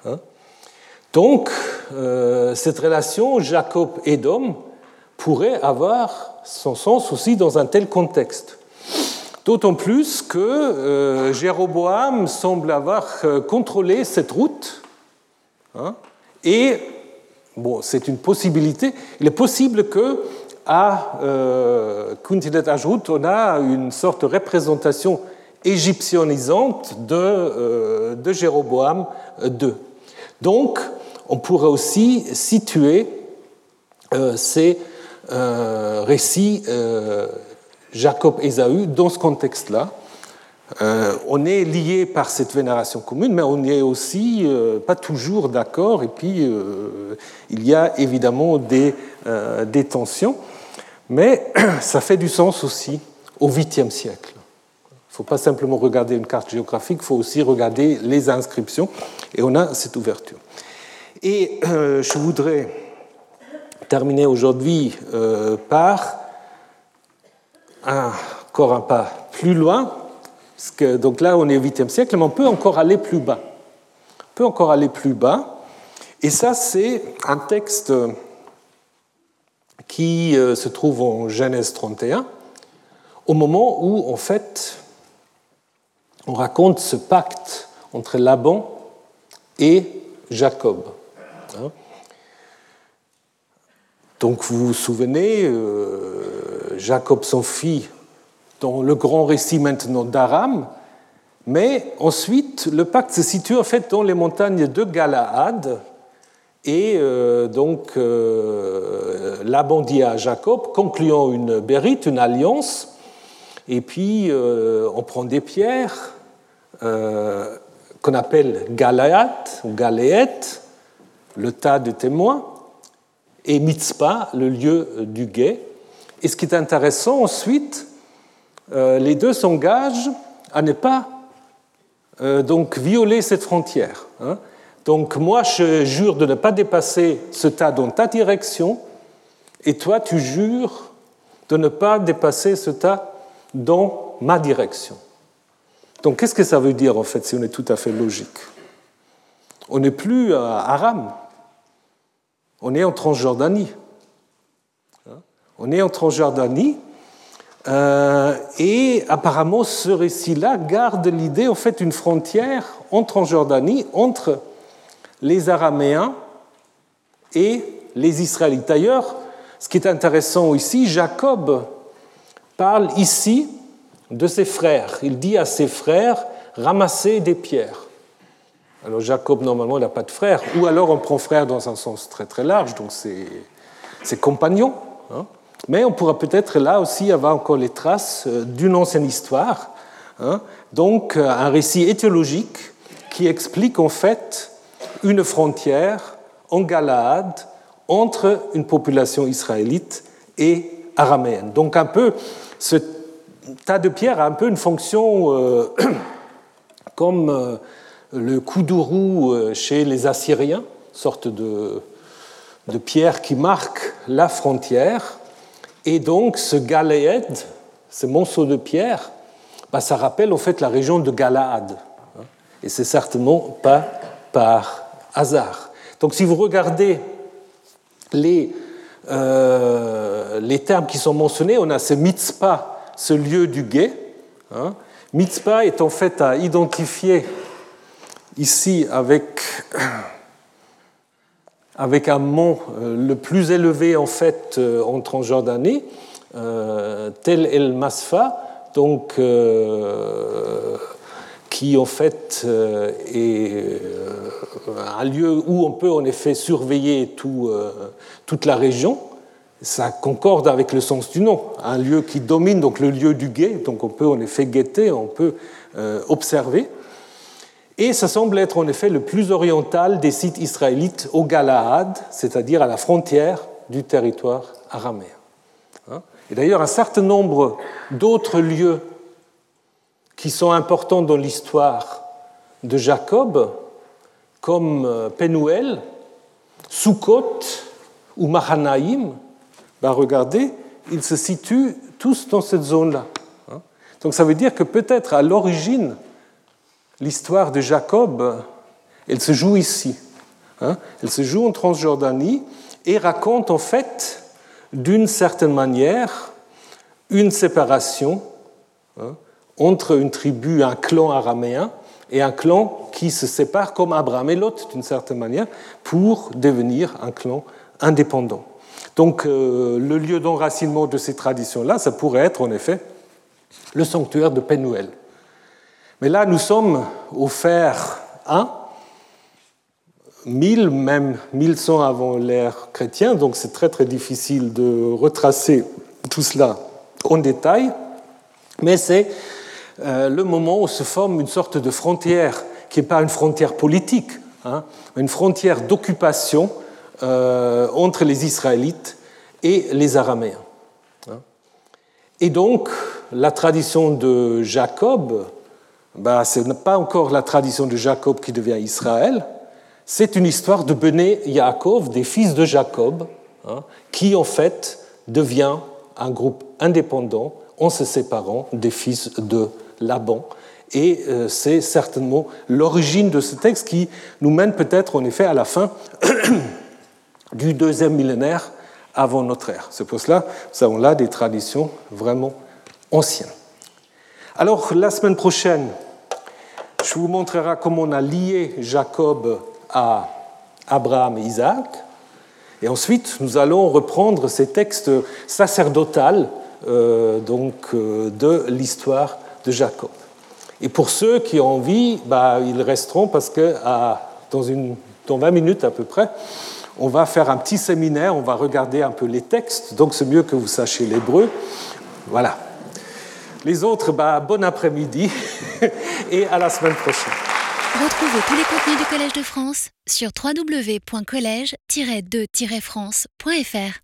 Hein. donc, euh, cette relation Jacob-Edom pourrait avoir son sens aussi dans un tel contexte. D'autant plus que euh, Jéroboam semble avoir euh, contrôlé cette route hein, et Bon, c'est une possibilité. Il est possible que à euh, Kuntilet Ajrut, on a une sorte de représentation égyptianisante de, euh, de Jéroboam II. Donc, on pourrait aussi situer ces euh, récits Jacob-Ésaü dans ce contexte-là. Euh, on est lié par cette vénération commune, mais on n'est aussi euh, pas toujours d'accord, et puis euh, il y a évidemment des, des, tensions, mais ça fait du sens aussi au 8e siècle. Il ne faut pas simplement regarder une carte géographique, il faut aussi regarder les inscriptions, et on a cette ouverture. Et je voudrais terminer aujourd'hui par encore un pas plus loin, que, donc là, on est au 8e siècle, mais on peut encore aller plus bas. On peut encore aller plus bas. Et ça, c'est un texte qui euh, se trouve en Genèse 31, au moment où, en fait, on raconte ce pacte entre Laban et Jacob. Hein. Donc vous vous souvenez, euh, Jacob, fils, dans le grand récit maintenant d'Aram, mais ensuite le pacte se situe en fait dans les montagnes de Galaad, et euh, donc euh, Laban dit à Jacob, concluant une bérite, une alliance, et puis on prend des pierres qu'on appelle Galaad ou Galéet, le tas de témoins, et Mitzpah, le lieu du guet. Et ce qui est intéressant ensuite, euh, les deux s'engagent à ne pas euh, donc violer cette frontière. Hein. Donc moi, je jure de ne pas dépasser ce tas dans ta direction, et toi, tu jures de ne pas dépasser ce tas dans ma direction. Donc qu'est-ce que ça veut dire en fait si on est tout à fait logique? On n'est plus à Aram, on est en Transjordanie. Hein? On est en Transjordanie euh, et apparemment, ce récit-là garde l'idée, en fait, d'une frontière en Transjordanie entre les Araméens et les Israélites. D'ailleurs, ce qui est intéressant ici, Jacob parle ici de ses frères. Il dit à ses frères, ramassez des pierres. Alors Jacob, normalement, il n'a pas de frère, ou alors on prend frère dans un sens très très large, donc c'est compagnon. Hein. Mais on pourra peut-être là aussi avoir encore les traces euh, d'une ancienne histoire, hein. donc euh, un récit éthiologique qui explique en fait une frontière en Galaad entre une population israélite et araméenne. Donc un peu, ce tas de pierres a un peu une fonction euh, comme le koudourou chez les Assyriens, sorte de, de pierre qui marque la frontière et donc, ce Galéed, ce monceau de pierre, bah, ça rappelle en fait la région de Galaad. Et c'est certainement pas par hasard. Donc, si vous regardez les, euh, les termes qui sont mentionnés, on a ce Mitzpah, ce lieu du guet. Hein. Mitzpah est en fait à identifier ici avec avec un mont euh, le plus élevé en fait euh, en Transjordanie, euh, Tel El Masfa, donc qui en fait est un lieu où on peut en effet surveiller tout, toute la région. Ça concorde avec le sens du nom, un lieu qui domine donc le lieu du guet, donc on peut en effet guetter, on peut observer. Et ça semble être en effet le plus oriental des sites israélites au Galaad, c'est-à-dire à la frontière du territoire araméen. Hein? Et d'ailleurs, un certain nombre d'autres lieux qui sont importants dans l'histoire de Jacob, comme euh, Penuel, Sukkot ou Mahanaïm, ben regardez, ils se situent tous dans cette zone-là. Hein? Donc ça veut dire que peut-être à l'origine, l'histoire de Jacob, elle se joue ici. Hein. Elle se joue en Transjordanie et raconte en fait, d'une certaine manière, une séparation hein, entre une tribu, un clan araméen, et un clan qui se sépare comme Abraham et Lot, d'une certaine manière, pour devenir un clan indépendant. Donc euh, le lieu d'enracinement de ces traditions-là, ça pourrait être en effet le sanctuaire de Penuel. Mais là, nous sommes au fer 1, 1000, même 1100 avant l'ère chrétienne, donc c'est très très difficile de retracer tout cela en détail, mais c'est le moment où se forme une sorte de frontière qui n'est pas une frontière politique, hein, une frontière d'occupation entre les Israélites et les Araméens. Hein. Et donc, la tradition de Jacob, bah, ce n'est pas encore la tradition de Jacob qui devient Israël, c'est une histoire de Bené Yaakov, des fils de Jacob, hein, qui en fait devient un groupe indépendant en se séparant des fils de Laban. Et euh, c'est certainement l'origine de ce texte qui nous mène peut-être en effet à la fin du deuxième millénaire avant notre ère. C'est pour cela que nous avons là des traditions vraiment anciennes. Alors la semaine prochaine, je vous montrerai comment on a lié Jacob à Abraham et Isaac. Et ensuite, nous allons reprendre ces textes sacerdotales euh, donc, euh, de l'histoire de Jacob. Et pour ceux qui ont envie, bah, ils resteront parce que dans, une, dans 20 minutes à peu près, on va faire un petit séminaire, on va regarder un peu les textes, donc c'est mieux que vous sachiez l'hébreu. Voilà. Les autres, bah, bon après-midi et à la semaine prochaine. Retrouvez tous les contenus du Collège de France sur www.colège-2-france.fr.